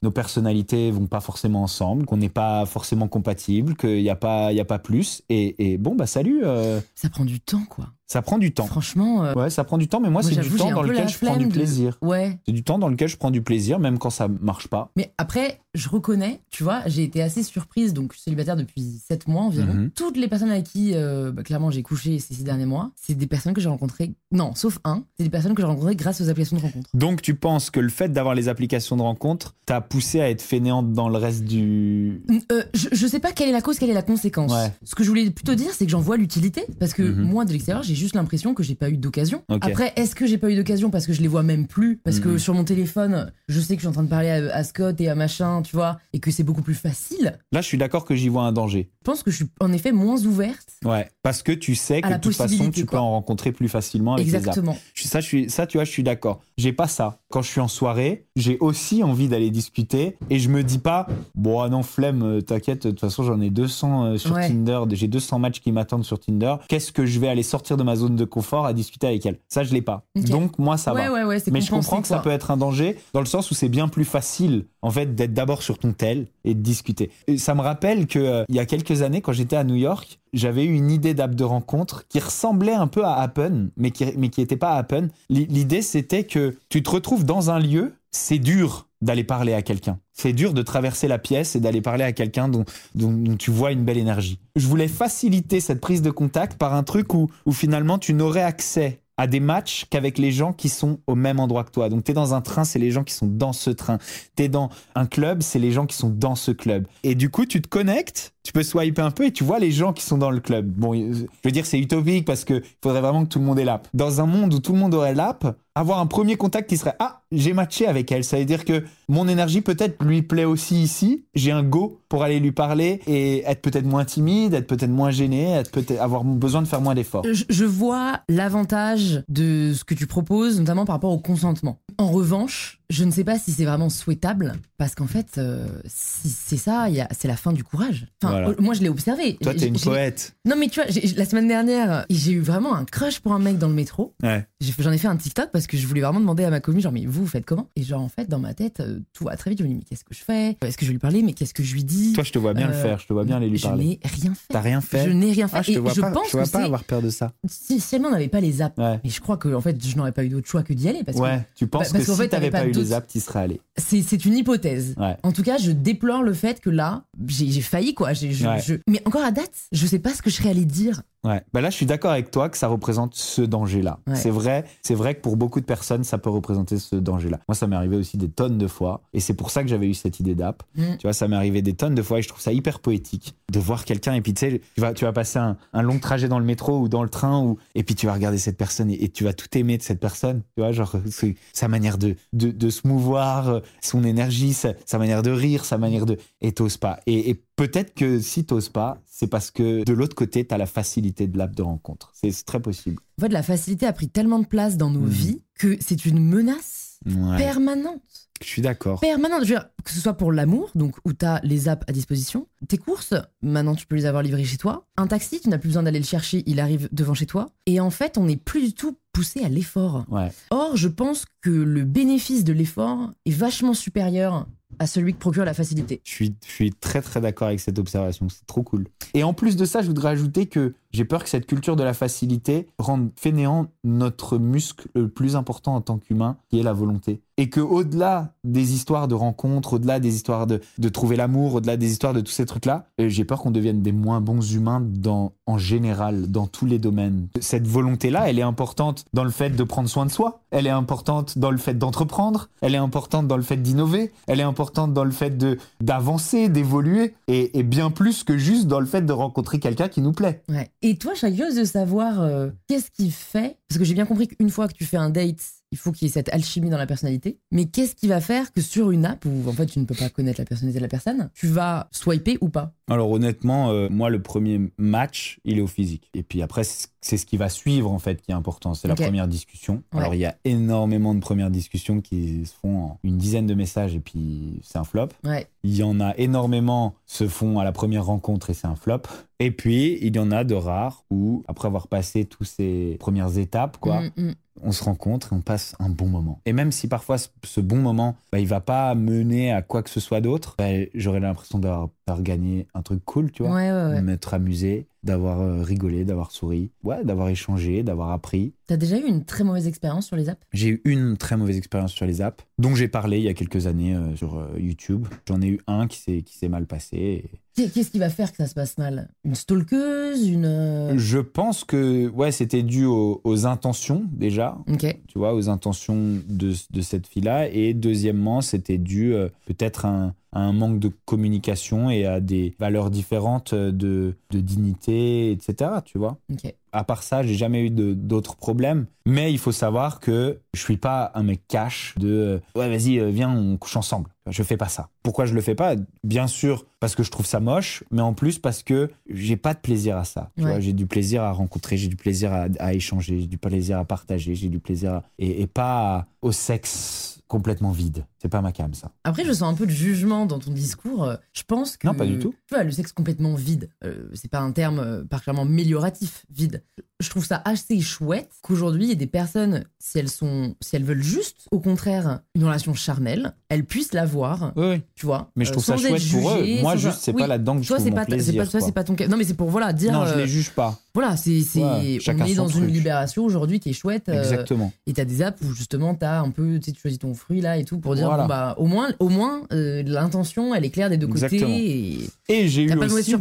nos personnalités vont pas forcément ensemble, qu'on n'est pas forcément compatibles, qu'il n'y a pas, il y a pas plus. Et, et bon bah salut, euh, Ça prend du temps, quoi. Ça prend du temps. Franchement, euh, Ouais, ça prend du temps, mais moi, moi, c'est du temps dans lequel je prends du de- plaisir. Ouais. C'est du temps dans lequel je prends du plaisir, même quand ça marche pas. Mais après, je reconnais, tu vois, j'ai été assez surprise, donc je suis célibataire depuis 7 mois environ. Mhm. Toutes les personnes avec qui, euh, bah, clairement, j'ai couché ces six derniers mois, c'est des personnes que j'ai rencontrées, non, sauf un, c'est des personnes que j'ai rencontrées grâce aux applications de rencontres. Donc tu penses que le fait d'avoir les applications de rencontre t'a poussé à être fainéante dans le reste du... Euh, je, je sais pas quelle est la cause, quelle est la conséquence. Ouais. Ce que je voulais plutôt dire, c'est que j'en vois l'utilité, parce que Mhm. moi, de l'extérieur, j'ai juste l'impression que j'ai pas eu d'occasion. Après, est-ce que j'ai pas eu d'occasion parce que je les vois même plus? Parce que Mhm. sur mon téléphone, je sais que je suis en train de parler à, à Scott et à machin, tu vois, et que c'est beaucoup plus facile. Là, je suis d'accord que j'y vois un danger. Je pense que je suis en effet moins ouverte. Ouais, parce que tu sais que de toute façon, tu quoi. peux en rencontrer plus facilement avec les apps. Exactement. Je- Ça, je suis, ça, tu vois, je suis d'accord. J'ai pas ça. Quand je suis en soirée, j'ai aussi envie d'aller discuter et je me dis pas, bon, ah non, flemme, euh, t'inquiète, de toute façon, j'en ai 200 euh, sur Ouais. Tinder, j'ai 200 matchs qui m'attendent sur Tinder. Qu'est-ce que je vais aller sortir de ma ma zone de confort à discuter avec elle. Ça, je l'ai pas. Donc, moi, ça ouais, va. ouais, ouais, c'est Mais je comprends que ça peut être un danger dans le sens où c'est bien plus facile en fait d'être d'abord sur ton tel et de discuter. Et ça me rappelle que euh, il y a quelques années quand j'étais à New York, j'avais eu une idée d'app de rencontre qui ressemblait un peu à Happen mais qui mais qui pas Happen. L'i- L'idée c'était que tu te retrouves dans un lieu, c'est dur d'aller parler à quelqu'un. C'est dur de traverser la pièce et d'aller parler à quelqu'un dont, dont, tu vois une belle énergie. Je voulais faciliter cette prise de contact par un truc où, où finalement tu n'aurais accès à des matchs qu'avec les gens qui sont au même endroit que toi. Donc tu es dans un train, c'est les gens qui sont dans ce train. Tu es dans un club, c'est les gens qui sont dans ce club. Et du coup, tu te connectes, tu peux swiper un peu et tu vois les gens qui sont dans le club. Bon, je veux dire, c'est utopique parce que il faudrait vraiment que tout le monde ait l'app. Dans un monde où tout le monde aurait l'app, avoir un premier contact qui serait Ah, j'ai matché avec elle. Ça veut dire que mon énergie peut-être lui plaît aussi ici. J'ai un go pour aller lui parler et être peut-être moins timide, être peut-être moins gêné, être peut-être avoir besoin de faire moins d'efforts. Je, je vois l'avantage de ce que tu proposes, notamment par rapport au consentement. En revanche, je ne sais pas si c'est vraiment souhaitable, parce qu'en fait, euh, si c'est ça, il y a- c'est la fin du courage. Enfin, Voilà. euh, moi, je l'ai observé. Toi, t'es une j'ai- poète. Non, mais tu vois, j'ai- la semaine dernière, j'ai eu vraiment un crush pour un mec dans le métro. Ouais. J'ai J'en ai fait un TikTok parce que je voulais vraiment demander à ma commune, genre, mais vous, vous faites comment? Et genre, en fait, dans ma tête, euh, tout va très vite. Je me dis, mais qu'est-ce que je fais? Est-ce que je vais lui parler? Mais qu'est-ce que je lui dis? Toi, je te vois bien le Euh, faire. Je te vois bien aller lui Je parler. n'ai rien fait. T'as rien fait? Je n'ai rien fait. Ah, je te vois je pas, pense je vois que pas c'est- avoir peur de ça. si, si elle n'en avait pas les apps. Ouais. Mais je crois que en fait, je n'aurais pas eu d'autre choix que d'y aller parce Ouais, tu penses Bah, parce que qu'en si fait, t'avais pas, eu les d'autres- apps, t'y serais allé. c'est une hypothèse. Ouais. En tout cas, je déplore le fait que là, j'ai failli quoi. J'ai- je- Ouais. je- Mais encore à date, je sais pas ce que je serais allé dire. Ouais. Bah là, je suis d'accord avec toi que ça représente ce danger-là. Ouais. C'est vrai, c'est vrai que pour beaucoup de personnes, ça peut représenter ce danger-là. Moi, ça m'est arrivé aussi des tonnes de fois, et c'est pour ça que j'avais eu cette idée d'app. Mm. Tu vois, ça m'est arrivé des tonnes de fois, et je trouve ça hyper poétique de voir quelqu'un, et puis tu sais, tu vas, tu vas passer un, un long trajet dans le métro ou dans le train, ou, et puis tu vas regarder cette personne, et, et tu vas tout aimer de cette personne. Tu vois, genre sa manière de, de, de se mouvoir, euh, son énergie, sa, sa manière de rire, sa manière de, et t'oses pas. Et, et peut-être que si t'oses pas, c'est parce que de l'autre côté, t'as la facilité de l'app de rencontre. C'est très possible. En fait, la facilité a pris tellement de place dans nos Mhm. vies que c'est une menace Ouais. permanente. Je suis d'accord. Permanente. Je veux dire, que ce soit pour l'amour, donc où tu as les apps à disposition, tes courses, maintenant tu peux les avoir livrées chez toi. Un taxi, tu n'as plus besoin d'aller le chercher, il arrive devant chez toi. Et en fait, on n'est plus du tout poussé à l'effort. Ouais. Or, je pense que le bénéfice de l'effort est vachement supérieur à celui que procure la facilité. Je suis, je suis très très d'accord avec cette observation, c'est trop cool. Et en plus de ça, je voudrais ajouter que j'ai peur que cette culture de la facilité rende fainéant notre muscle le plus important en tant qu'humain, qui est la volonté. Et que au-delà des histoires de rencontres, au-delà des histoires de, de trouver l'amour, au-delà des histoires de tous ces trucs-là, euh, j'ai peur qu'on devienne des moins bons humains en général, dans tous les domaines. Cette volonté-là, elle est importante dans le fait de prendre soin de soi, elle est importante dans le fait d'entreprendre, elle est importante dans le fait d'innover, elle est importante dans le fait d'avancer, d'évoluer, et, bien plus que juste dans le fait de rencontrer quelqu'un qui nous plaît. Et toi, je serais curieuse de savoir euh, qu'est-ce qui fait, parce que j'ai bien compris qu'une fois que tu fais un date, il faut qu'il y ait cette alchimie dans la personnalité, mais qu'est-ce qui va faire que sur une app, où en fait tu ne peux pas connaître la personnalité de la personne, tu vas swiper ou pas? Alors honnêtement, euh, moi le premier match, il est au physique. Et puis après, c'est ce qui va suivre en fait qui est important. C'est la première discussion. Ouais. Alors il y a énormément de premières discussions qui se font en une dizaine de messages et puis c'est un flop. Ouais. Il y en a énormément se font à la première rencontre et c'est un flop. Et puis il y en a de rares où après avoir passé toutes ces premières étapes, quoi, Mm, mm. on se rencontre et on passe un bon moment. Et même si parfois ce, bon moment, bah, il va pas mener à quoi que ce soit d'autre, bah, j'aurais l'impression d'avoir gagné un truc cool, tu vois. Ouais, ouais, ouais. De m'être amusé, d'avoir euh, rigolé, d'avoir souri, ouais, d'avoir échangé, d'avoir appris. T'as déjà eu une très mauvaise expérience sur les apps? J'ai eu une très mauvaise expérience sur les apps, dont j'ai parlé il y a quelques années euh, sur euh, YouTube. J'en ai eu un qui s'est qui s'est mal passé. et Qu'est-ce qui va faire que ça se passe mal? Une stalkeuse Une. euh, Je pense que ouais, c'était dû aux, aux intentions déjà, Ok. tu vois, aux intentions de, de cette fille-là. Et deuxièmement, c'était dû euh, peut-être à un, à un manque de communication et à des valeurs différentes de, de dignité, etc. Tu vois. Ok. À part ça, j'ai jamais eu d'autres problèmes. Mais il faut savoir que je suis pas un mec cash de euh, ouais, vas-y, euh, viens, on couche ensemble. Je fais pas ça. Pourquoi je le fais pas? Bien sûr, parce que je trouve ça moche, mais en plus parce que j'ai pas de plaisir à ça. Ouais. j'ai du plaisir à rencontrer, j'ai du plaisir à, à échanger, j'ai du plaisir à partager, j'ai du plaisir à- et, et pas au sexe complètement vide. C'est pas ma cam, ça. Après, je sens un peu de jugement dans ton discours. Je pense que. Non, pas du tout. Tu vois, le sexe complètement vide, euh, c'est pas un terme euh, particulièrement amélioratif, vide. Je trouve ça assez chouette qu'aujourd'hui, il y ait des personnes, si elles sont, si elles veulent juste, au contraire, une relation charnelle, elles puissent l'avoir, Oui, oui. tu vois. Mais je euh, trouve ça sans être chouette pour eux. Moi, juste, c'est Oui, pas là-dedans que je Toi, trouve mon ta- plaisir. toi, c'est pas ton cas. Non, mais c'est pour voilà dire. Non, je euh, les juge pas. Voilà, c'est, Ouais, on est dans une libération aujourd'hui qui est chouette. euh, Exactement. et t'as des apps où justement t'as un peu, tu sais, tu choisis ton fruit là et tout pour dire Voilà. bon, bah au moins, au moins euh, l'intention elle est claire des deux Exactement. côtés. Et... Et j'ai eu aussi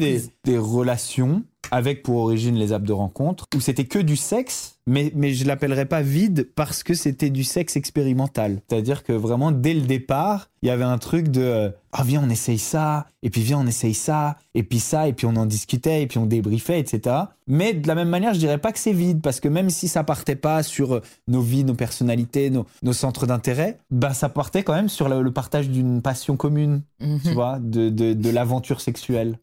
des relations avec pour origine les apps de rencontre où c'était que du sexe, mais, mais je l'appellerais pas vide parce que c'était du sexe expérimental. C'est-à-dire que vraiment dès le départ, il y avait un truc de euh, ah viens on essaye ça, et puis viens on essaye ça, et puis ça, et puis on en discutait, et puis on débriefait, etc. Mais de la même manière, je dirais pas que c'est vide parce que même si ça partait pas sur euh, nos vies, nos personnalités, nos, nos centres d'intérêt, bah ça partait quand même sur le, le partage d'une passion commune, Mhm. tu vois, de, de, de l'aventure sexuelle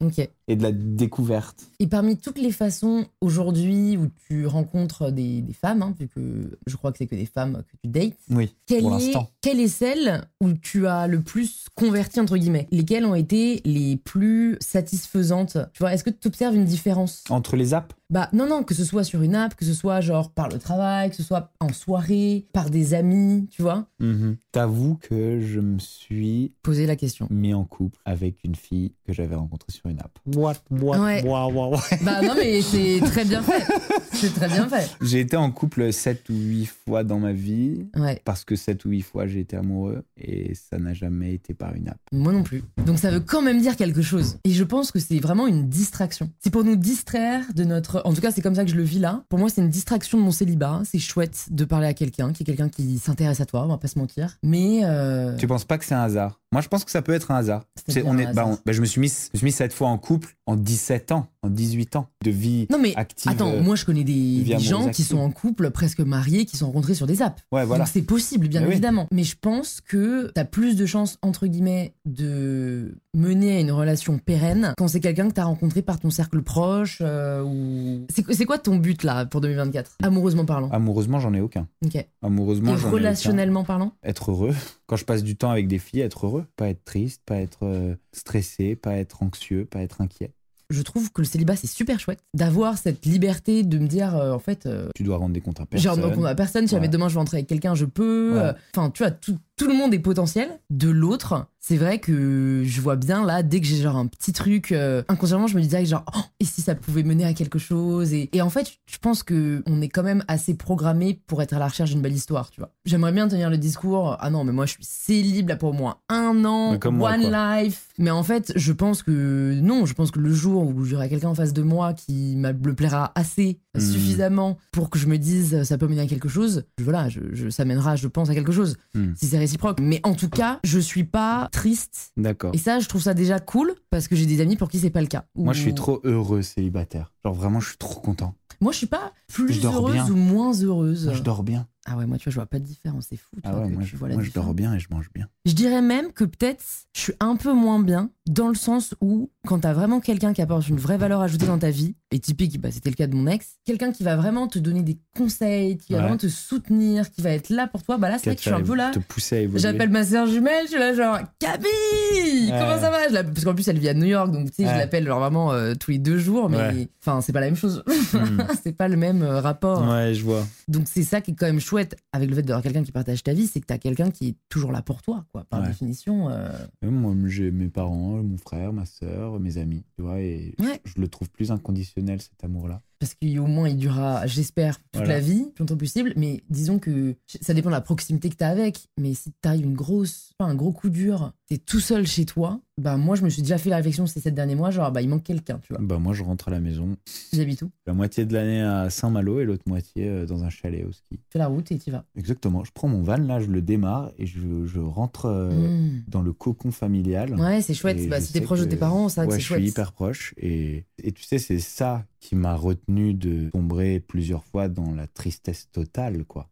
et de la découverte. Et parmi toutes les façons aujourd'hui où tu rencontres des, des femmes, hein, vu que je crois que c'est que des femmes que tu dates, Oui, quelle pour est, l'instant. quelle est celle où tu as le plus converti entre guillemets Lesquelles ont été les plus satisfaisantes? Tu vois, est-ce que tu observes une différence? Entre les apps? Bah non, non, que ce soit sur une app, que ce soit genre par le travail, que ce soit en soirée, par des amis, tu vois? T'avoue que je me suis Poser la question. mis en couple avec une fille que j'avais rencontrée sur une app. Ouais. Bah non, mais c'est très bien fait. C'est très bien fait. J'ai été en couple 7 ou 8 fois dans ma vie. Ouais, Parce que 7 ou 8 fois j'ai été amoureux et ça n'a jamais été par une app. moi non plus. Donc ça veut quand même dire quelque chose. Et je pense que c'est vraiment une distraction. C'est pour nous distraire de notre. En tout cas, c'est comme ça que je le vis là. Pour moi, c'est une distraction de mon célibat. C'est chouette de parler à quelqu'un, qui est quelqu'un qui s'intéresse à toi, on va pas se mentir. Mais. euh, Tu penses pas que c'est un hasard? Moi je pense que ça peut être un hasard. On est, bah, hasard. on- bah, je me suis mis, je me suis mis 7 fois en couple en 17 ans, en 18 ans de vie Non mais active. attends, euh, moi je connais des, gens qui active. sont en couple, presque mariés, qui sont rencontrés sur des apps. Ouais, voilà. Donc c'est possible, bien Mais oui. évidemment. Mais je pense que t'as plus de chances, entre guillemets, de mener à une relation pérenne quand c'est quelqu'un que t'as rencontré par ton cercle proche euh, ou... C'est quoi ton but là pour 2024 Amoureusement parlant. Amoureusement, j'en ai aucun. Ok. Et Amoureusement, j'en ai aucun. relationnellement parlant? Être heureux. Quand je passe du temps avec des filles, être heureux. Pas être triste, pas être euh, stressé, pas être anxieux, pas être inquiet. Je trouve que le célibat c'est super chouette d'avoir cette liberté de me dire euh, en fait euh, Tu dois rendre des comptes à J'ai personne. rendu compte à personne. Si jamais demain je vais rentrer avec quelqu'un, je peux. Ouais. Euh, Enfin, tu vois, tout, tout le monde est potentiel. De l'autre, c'est vrai que je vois bien là, dès que j'ai genre un petit truc, euh, inconsciemment, je me dis direct genre, oh, et si ça pouvait mener à quelque chose et, et en fait, je pense que on est quand même assez programmé pour être à la recherche d'une belle histoire, tu vois. J'aimerais bien tenir le discours, ah non, mais moi je suis célib là pour au moins un an, comme moi, one life. Mais en fait, je pense que non, je pense que le jour où j'aurai quelqu'un en face de moi qui me plaira assez, Mhm. suffisamment pour que je me dise ça peut mener à quelque chose, voilà, je, je- ça mènera, je pense, à quelque chose, Hmm. si c'est réciproque. Mais en tout cas, je suis pas triste. D'accord. Et ça, je trouve ça déjà cool parce que j'ai des amis pour qui c'est pas le cas. Moi, je suis trop heureux célibataire. Genre, vraiment, je suis trop content. Moi, je suis pas plus heureuse bien. ou moins heureuse. Moi, je dors bien. Ah ouais, moi, tu vois, je vois pas de différence. C'est fou. Ah toi, ouais, que moi, je, vois la moi, je dors bien et je mange bien. Je dirais même que peut-être je suis un peu moins bien dans le sens où quand t'as vraiment quelqu'un qui apporte une vraie valeur ajoutée dans ta vie, et typique, bah, c'était le cas de mon ex, quelqu'un qui va vraiment te donner des conseils, qui va Ouais. vraiment te soutenir, qui va être là pour toi, bah là c'est vrai que je suis un peu là. Te pousser à évoluer. J'appelle ma sœur jumelle, je suis là genre Camille, Ouais. comment ça va? Je Parce qu'en plus elle vit à New York, donc tu sais, je l'appelle genre vraiment euh, tous les deux jours, mais enfin c'est pas la même chose, Hmm. c'est pas le même euh, rapport. Ouais, je vois. Donc c'est ça qui est quand même chouette avec le fait d'avoir quelqu'un qui partage ta vie, c'est que t'as quelqu'un qui est toujours là pour toi, quoi. Par Ouais. définition. euh, Moi, j'ai mes parents, mon frère, ma soeur, mes amis, tu vois, et Ouais. je le trouve plus inconditionnel, cet amour-là. Parce qu'au moins il durera, j'espère, toute Voilà. la vie, le plus longtemps possible. Mais disons que ça dépend de la proximité que t'as avec. Mais si t'arrives une grosse, enfin, un gros coup dur, t'es tout seul chez toi. Bah moi je me suis déjà fait la réflexion ces sept derniers mois, genre bah il manque quelqu'un, tu vois. Bah, moi, je rentre à la maison, J'habite où? La moitié de l'année à Saint-Malo et l'autre moitié euh, dans un chalet au ski. Fais la route et t'y vas. Exactement. Je prends mon van, là, je le démarre et je, je rentre euh, Mmh. dans le cocon familial. Ouais, c'est chouette. Et Bah, je si t'es proche de tes parents, ouais, c'est je chouette. suis hyper proche. Et, et tu sais, c'est ça qui m'a retenu de sombrer plusieurs fois dans la tristesse totale, quoi.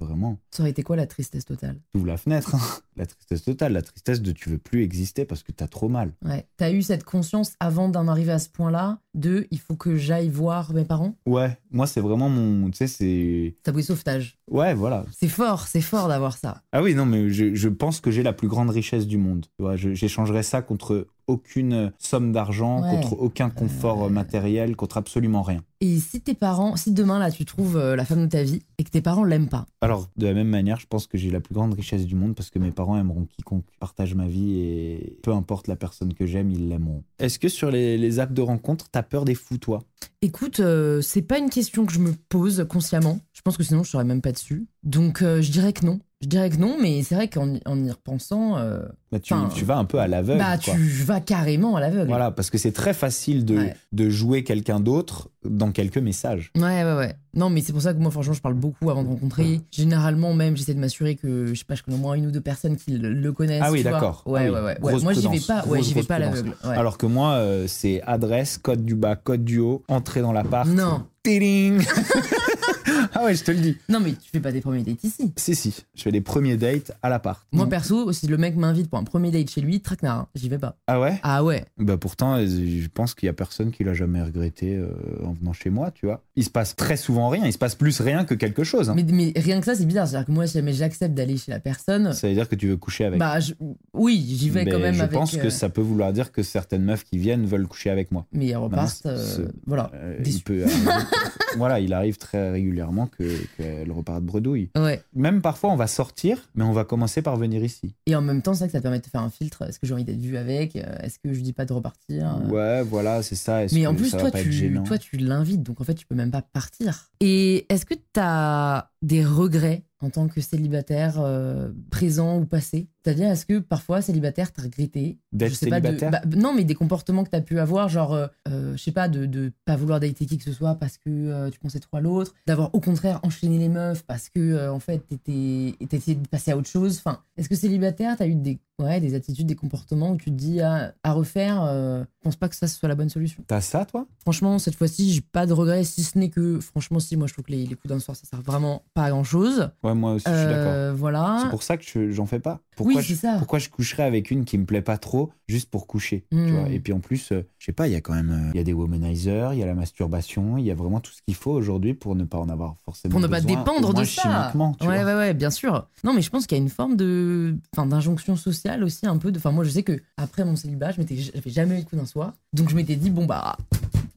Vraiment. Ça aurait été quoi la tristesse totale? Ouvre la fenêtre. hein. La tristesse totale, la tristesse de tu veux plus exister parce que t'as trop mal. Ouais. T'as eu cette conscience avant d'en arriver à ce point-là de il faut que j'aille voir mes parents? Ouais, moi c'est vraiment mon, tu sais, c'est, T'as pris sauvetage. ouais, voilà. C'est fort, c'est fort d'avoir ça. Ah oui, non, mais je, je pense que j'ai la plus grande richesse du monde. Tu vois, j'échangerais ça contre aucune somme d'argent, Ouais. contre aucun confort Euh. matériel, contre absolument rien. Et si tes parents, si demain là tu trouves euh, la femme de ta vie et que tes parents l'aiment pas, Alors, de la même manière, je pense que j'ai la plus grande richesse du monde parce que mes parents aimeront quiconque partage ma vie et peu importe la personne que j'aime, ils l'aimeront. Est-ce que sur les, les apps de rencontre, t'as peur des fous, toi? Écoute, euh, c'est pas une question que je me pose consciemment. Je pense que sinon je serais même pas dessus. Donc euh, je dirais que non. Je dirais que non, mais c'est vrai qu'en y- en y repensant, euh, bah, tu, tu vas un peu à l'aveugle. bah quoi. tu vas carrément à l'aveugle. Voilà, parce que c'est très facile de, Ouais. de jouer quelqu'un d'autre dans quelques messages. Ouais, ouais, ouais. Non, mais c'est pour ça que moi, franchement, je parle beaucoup avant de rencontrer. Généralement, même, j'essaie de m'assurer que, je sais pas, je connais au moins une ou deux personnes qui le, le connaissent. Ah oui, d'accord. Ouais, Ah oui. ouais, ouais, ouais. Moi, j'y vais pas, ouais, j'y vais pas à l'aveugle. Ouais. Alors que moi, euh, c'est adresse, code du bas, code du haut, entrée dans l'appart. Non. Tiding Ah ouais, je te le dis. Non, mais tu fais pas des premiers dates ici. Si, si, je fais les premiers dates à l'appart. Moi, Mm. perso, si le mec m'invite pour un premier date chez lui, traquenard, hein, j'y vais pas. Ah ouais? Ah ouais. Bah pourtant, euh, je pense qu'il y a personne qui l'a jamais regretté euh, en venant chez moi, tu vois. Il se passe très souvent rien, il se passe plus rien que quelque chose. hein. Mais, mais rien que ça, c'est bizarre. C'est-à-dire que moi, si jamais j'accepte d'aller chez la personne, Ça veut dire que tu veux coucher avec. bah, je- oui, j'y vais Mais quand même je avec. pense euh, que ça peut vouloir dire que certaines meufs qui viennent veulent coucher avec moi. Mais elles repartent. Euh, c'est- voilà. Euh, déçu. il peut arriver- voilà, il arrive très régulièrement que qu'elles repartent bredouille. Ouais. Même parfois, on va sortir, mais on va commencer par venir ici. Et en même temps, c'est ça que ça permet de faire un filtre. Est-ce que j'ai envie d'être vu avec? Est-ce que je dis pas de repartir? Ouais, voilà, c'est ça. Est-ce Mais que en plus, ça toi tu, toi, tu l'invites, donc en fait, tu peux même pas partir. Et est-ce que tu as des regrets en tant que célibataire, euh, présent ou passé? C'est-à-dire, est-ce que parfois, célibataire, t'as regretté? D'être sais pas, de- célibataire? bah, Non, mais des comportements que t'as pu avoir, genre, euh, euh, je sais pas, de, de pas vouloir dater qui que ce soit parce que euh, tu pensais trop à l'autre, d'avoir au contraire enchaîné les meufs parce que, en fait, t'étais t'essayais de passer à autre chose. Enfin, est-ce que célibataire, t'as eu des, ouais, des attitudes, des comportements où tu te dis, ah, à refaire, je pense pas que ça ce soit la bonne solution? T'as ça, toi? Franchement, cette fois-ci, j'ai pas de regrets, si ce n'est que, franchement, si, moi, je trouve que les, les coups d'un soir, ça sert vraiment pas à grand-chose. Ouais, moi aussi, je suis d'accord. Euh, voilà. C'est pour ça que je- j'en fais pas. Pourquoi, Oui, je, c'est ça. pourquoi je coucherais avec une qui me plaît pas trop juste pour coucher tu Hmm. vois Et puis en plus, euh, je sais pas, il y a quand même euh, il y a des womanizers, il y a la masturbation, il y a vraiment tout ce qu'il faut aujourd'hui pour ne pas en avoir forcément Pour ne pas dépendre de ça. tu ouais, vois. ouais, ouais, bien sûr. Non, mais je pense qu'il y a une forme de, enfin, d'injonction sociale aussi, un peu. De... Enfin, moi, je sais que après mon célibat, je m'étais, j'avais jamais eu de coup d'un soir, donc je m'étais dit bon bah,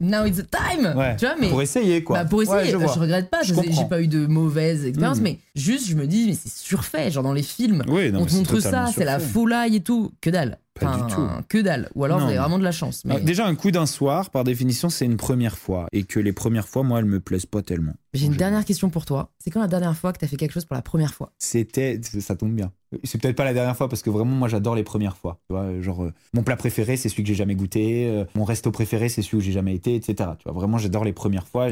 now it's the time. Ouais, Tu vois, mais Pour essayer, quoi. Bah, pour essayer, Ouais, je je, regrette pas. Je J'ai pas eu de mauvaise expérience, Mm. mais juste, je me dis, mais c'est surfait. Genre dans les films, Oui, non, on te montre ça, c'est la folie et tout. Que dalle. Pas du tout. Que dalle. Ou alors, vous avez vraiment de la chance. Mais Ah, Déjà, un coup d'un soir, par définition, c'est une première fois. Et que les premières fois, moi, elles me plaisent pas tellement. j'ai une dernière question pour toi. C'est quand la dernière fois que t'as fait quelque chose pour la première fois? C'était, ça tombe bien. C'est peut-être pas la dernière fois parce que vraiment moi j'adore les premières fois. Tu vois, genre euh, mon plat préféré c'est celui que j'ai jamais goûté, euh, mon resto préféré c'est celui où j'ai jamais été, etc. Tu vois, vraiment j'adore les premières fois.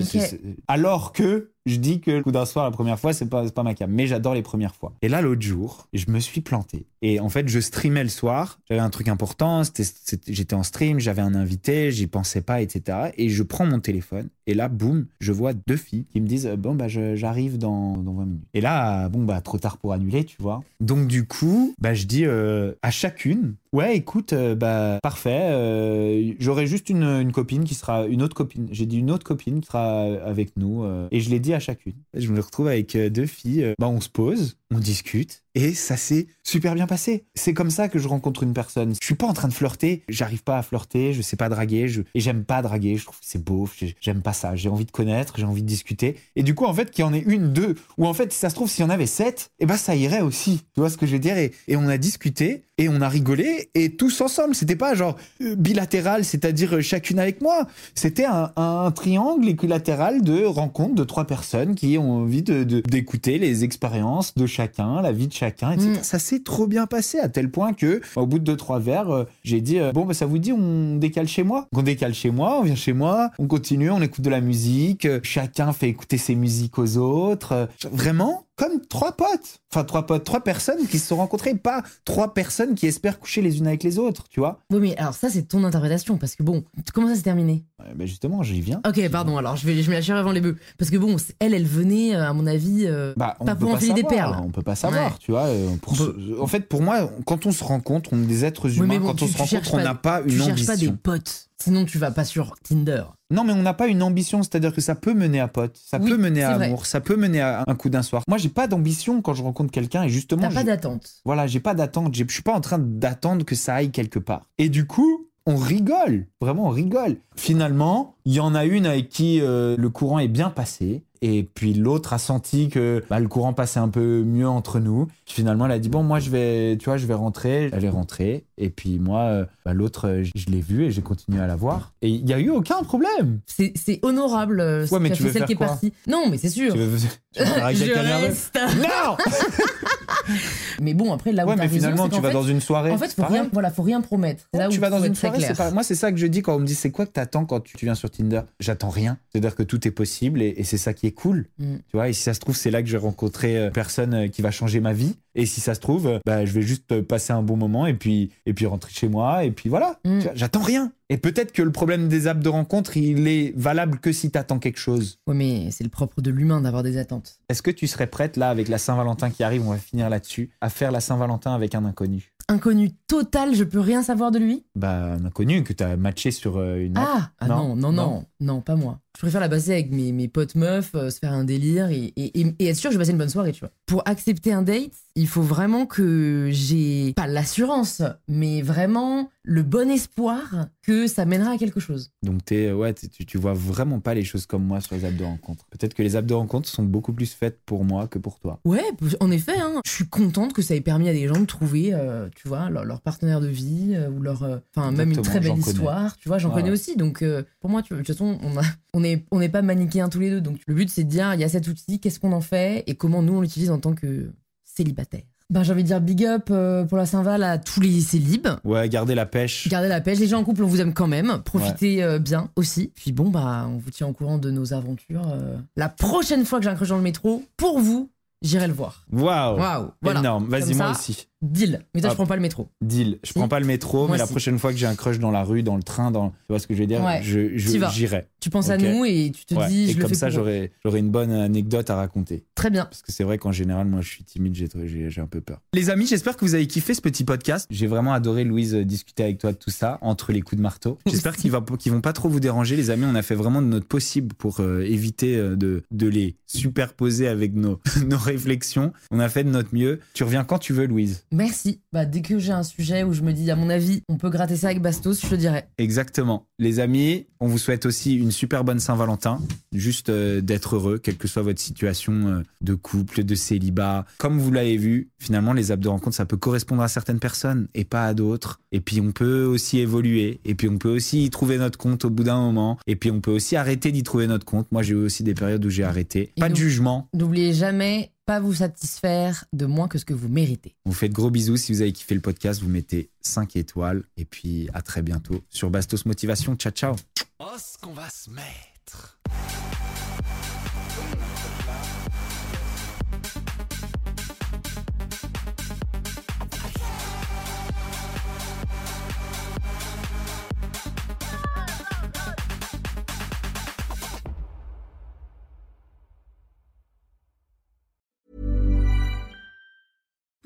Alors que je dis que le coup d'un soir la première fois c'est pas pas ma cam, mais j'adore les premières fois. Et là l'autre jour je me suis planté et en fait je streamais le soir. J'avais un truc important, j'étais en stream, j'avais un invité, j'y pensais pas, etc. Et je prends mon téléphone et là boum je vois deux filles qui me disent euh, bon bah j'arrive dans, dans 20 minutes. Et là bon bah trop tard pour annuler tu vois. Donc du coup bah je dis euh, à chacune ouais écoute euh, bah parfait euh, j'aurai juste une, copine qui sera une autre copine. J'ai dit une autre copine qui sera avec nous euh, et je l'ai dit à chacune. Je me retrouve avec euh, deux filles. euh, bah on se pose, on discute et ça s'est super bien passé. C'est comme ça que je rencontre une personne. Je suis pas en train de flirter, j'arrive pas à flirter, je sais pas draguer, je... et j'aime pas draguer, je trouve que c'est beau, j'ai- j'aime pas ça, j'ai envie de connaître, j'ai envie de discuter. Et du coup, en fait, qu'il y en ait une, deux, ou en fait, si ça se trouve, s'il y en avait sept, et ben ça irait aussi. Tu vois ce que je veux dire? Et, on a discuté, et on a rigolé, et tous ensemble. C'était pas genre euh, bilatéral, c'est-à-dire euh, chacune avec moi. C'était un, triangle équilatéral de rencontres de trois personnes qui ont envie d'écouter les expériences de chacun, la vie de chacun, etc. Mm. Ça s'est trop bien passé à tel point que, au bout de deux trois verres, euh, j'ai dit euh, bon bah ça vous dit on décale chez moi? Donc, on décale chez moi, on vient chez moi, on continue, on écoute de la musique, euh, chacun fait écouter ses musiques aux autres. Vraiment comme trois potes. Enfin, trois potes, trois personnes qui se sont rencontrées, pas trois personnes qui espèrent coucher les unes avec les autres, tu vois. Oui, mais alors ça, c'est ton interprétation, parce que bon, comment ça s'est terminé? Ben justement, j'y viens. Ok, pardon, alors je vais, je chier avant les bœufs. Parce que bon, elle, elle venait, euh, à mon avis, euh, Bah, on pas peut pour enfiler des perles. On peut pas savoir, Ouais. tu vois. euh, En fait, pour moi, quand on se rencontre, on est des êtres humains. bon, quand tu- on se tu rencontre, on n'a pas tu une cherches pas des ambition. potes. Sinon, tu vas pas sur Tinder. Non, mais on n'a pas une ambition, c'est-à-dire que ça peut mener à pote, ça Oui, peut mener à vrai. amour, ça peut mener à un coup d'un soir. Moi, j'ai pas d'ambition quand je rencontre quelqu'un et justement, T'as pas d'attente. voilà, j'ai pas d'attente, je suis pas en train d'attendre que ça aille quelque part. Et du coup, on rigole, vraiment on rigole. Finalement, il y en a une avec qui euh, le courant est bien passé. Et puis l'autre a senti que bah, le courant passait un peu mieux entre nous. Finalement, elle a dit bon, moi je vais, tu vois, je vais rentrer. Elle est rentrée. Et puis moi, euh, bah, l'autre, euh, je l'ai vu et j'ai continué à la voir. Et il y a eu aucun problème. C'est c'est honorable euh, Ouais, mais tu fait veux celle faire qui est quoi partie. Non, mais c'est sûr. Tu veux, tu veux faire Je reste. Non. Mais bon, après, là où Ouais, mais finalement, tu vas fait- dans une soirée. En fait, faut rien, voilà, faut rien promettre. C'est là où tu vas dans une soirée, clair. c'est pas... moi c'est ça que je dis quand on me dit c'est quoi que t'attends quand tu viens sur Tinder? J'attends rien. C'est-à-dire que tout est possible et, et c'est ça qui est cool. Mm. Tu vois, et si ça se trouve, c'est là que je vais rencontrer euh, personne qui va changer ma vie. Et si ça se trouve, bah, je vais juste passer un bon moment et puis, et puis rentrer chez moi. Et puis voilà. Mm. J'attends rien. Et peut-être que le problème des apps de rencontre, il est valable que si t'attends quelque chose. Ouais, mais c'est le propre de l'humain d'avoir des attentes. Est-ce que tu serais prête, là, avec la Saint-Valentin qui arrive, on va finir là-dessus, à faire la Saint-Valentin avec un inconnu? Inconnu total, je peux rien savoir de lui? Bah, un inconnu que t'as matché sur euh, une app. Ah, ah non, non. non, non, pas moi. Je préfère la passer avec mes, mes potes meufs, euh, se faire un délire et, et- et- et être sûr que je vais passer une bonne soirée, tu vois. Pour accepter un date, il faut vraiment que j'ai, pas l'assurance, mais vraiment le bon espoir que ça mènera à quelque chose. Donc t'es, ouais, t'es- tu, tu vois vraiment pas les choses comme moi sur les apps de rencontre. Peut-être que les apps de rencontre sont beaucoup plus faites pour moi que pour toi. Ouais, en effet, hein, je suis contente que ça ait permis à des gens de trouver, euh, tu vois, leur, leur partenaire de vie euh, ou leur, euh, enfin même une très belle connais. histoire, tu vois, j'en Ouais, connais ouais. aussi. Donc euh, pour moi, tu, de toute façon, on a- on on n'est pas manichéens tous les deux. Donc le but c'est de dire, il y a cet outil, qu'est-ce qu'on en fait et comment nous on l'utilise en tant que célibataire. Ben j'ai envie de dire big up euh, pour la Saint-Val à tous les célibes. Ouais, garder la pêche. Gardez la pêche, les gens en couple, on vous aime quand même. Profitez euh, bien aussi. Puis bon, bah, on vous tient au courant de nos aventures. euh. La prochaine fois que j'ai un crush dans le métro, pour vous, j'irai le voir. Waouh. Waouh, voilà. Énorme. Vas-y, moi aussi. Deal. Mais toi, Hop. je prends pas le métro. Deal. Je Si. prends pas le métro, Moi mais la si. prochaine fois que j'ai un crush dans la rue, dans le train, dans, tu vois ce que je veux dire? Ouais. Je, j'irai. Tu penses à nous et tu te Ouais. dis, Et je le comme fais ça, j'aurai, j'aurai une bonne anecdote à raconter. Très bien. Parce que c'est vrai qu'en général, moi, je suis timide, j'ai, j'ai, j'ai un peu peur. Les amis, j'espère que vous avez kiffé ce petit podcast. J'ai vraiment adoré, Louise, euh, discuter avec toi de tout ça, entre les coups de marteau. J'espère qu'ils, va, qu'ils vont pas trop vous déranger, les amis. On a fait vraiment de notre possible pour euh, éviter euh, de, de les superposer avec nos, nos réflexions. On a fait de notre mieux. Tu reviens quand tu veux, Louise. Merci. Bah, dès que j'ai un sujet où je me dis, à mon avis, on peut gratter ça avec Bastos, je te dirai. Exactement. Les amis, on vous souhaite aussi une super bonne Saint-Valentin. Juste euh, d'être heureux, quelle que soit votre situation euh, de couple, de célibat. Comme vous l'avez vu, finalement, les apps de rencontre, ça peut correspondre à certaines personnes et pas à d'autres. Et puis, on peut aussi évoluer. Et puis, on peut aussi y trouver notre compte au bout d'un moment. Et puis, on peut aussi arrêter d'y trouver notre compte. Moi, j'ai eu aussi des périodes où j'ai arrêté. Et Pas de jugement. N'oubliez jamais, pas vous satisfaire de moins que ce que vous méritez. On vous fait de gros bisous. Si vous avez kiffé le podcast, vous mettez 5 étoiles. Et puis, à très bientôt sur Bastos Motivation. Ciao, ciao. Oh.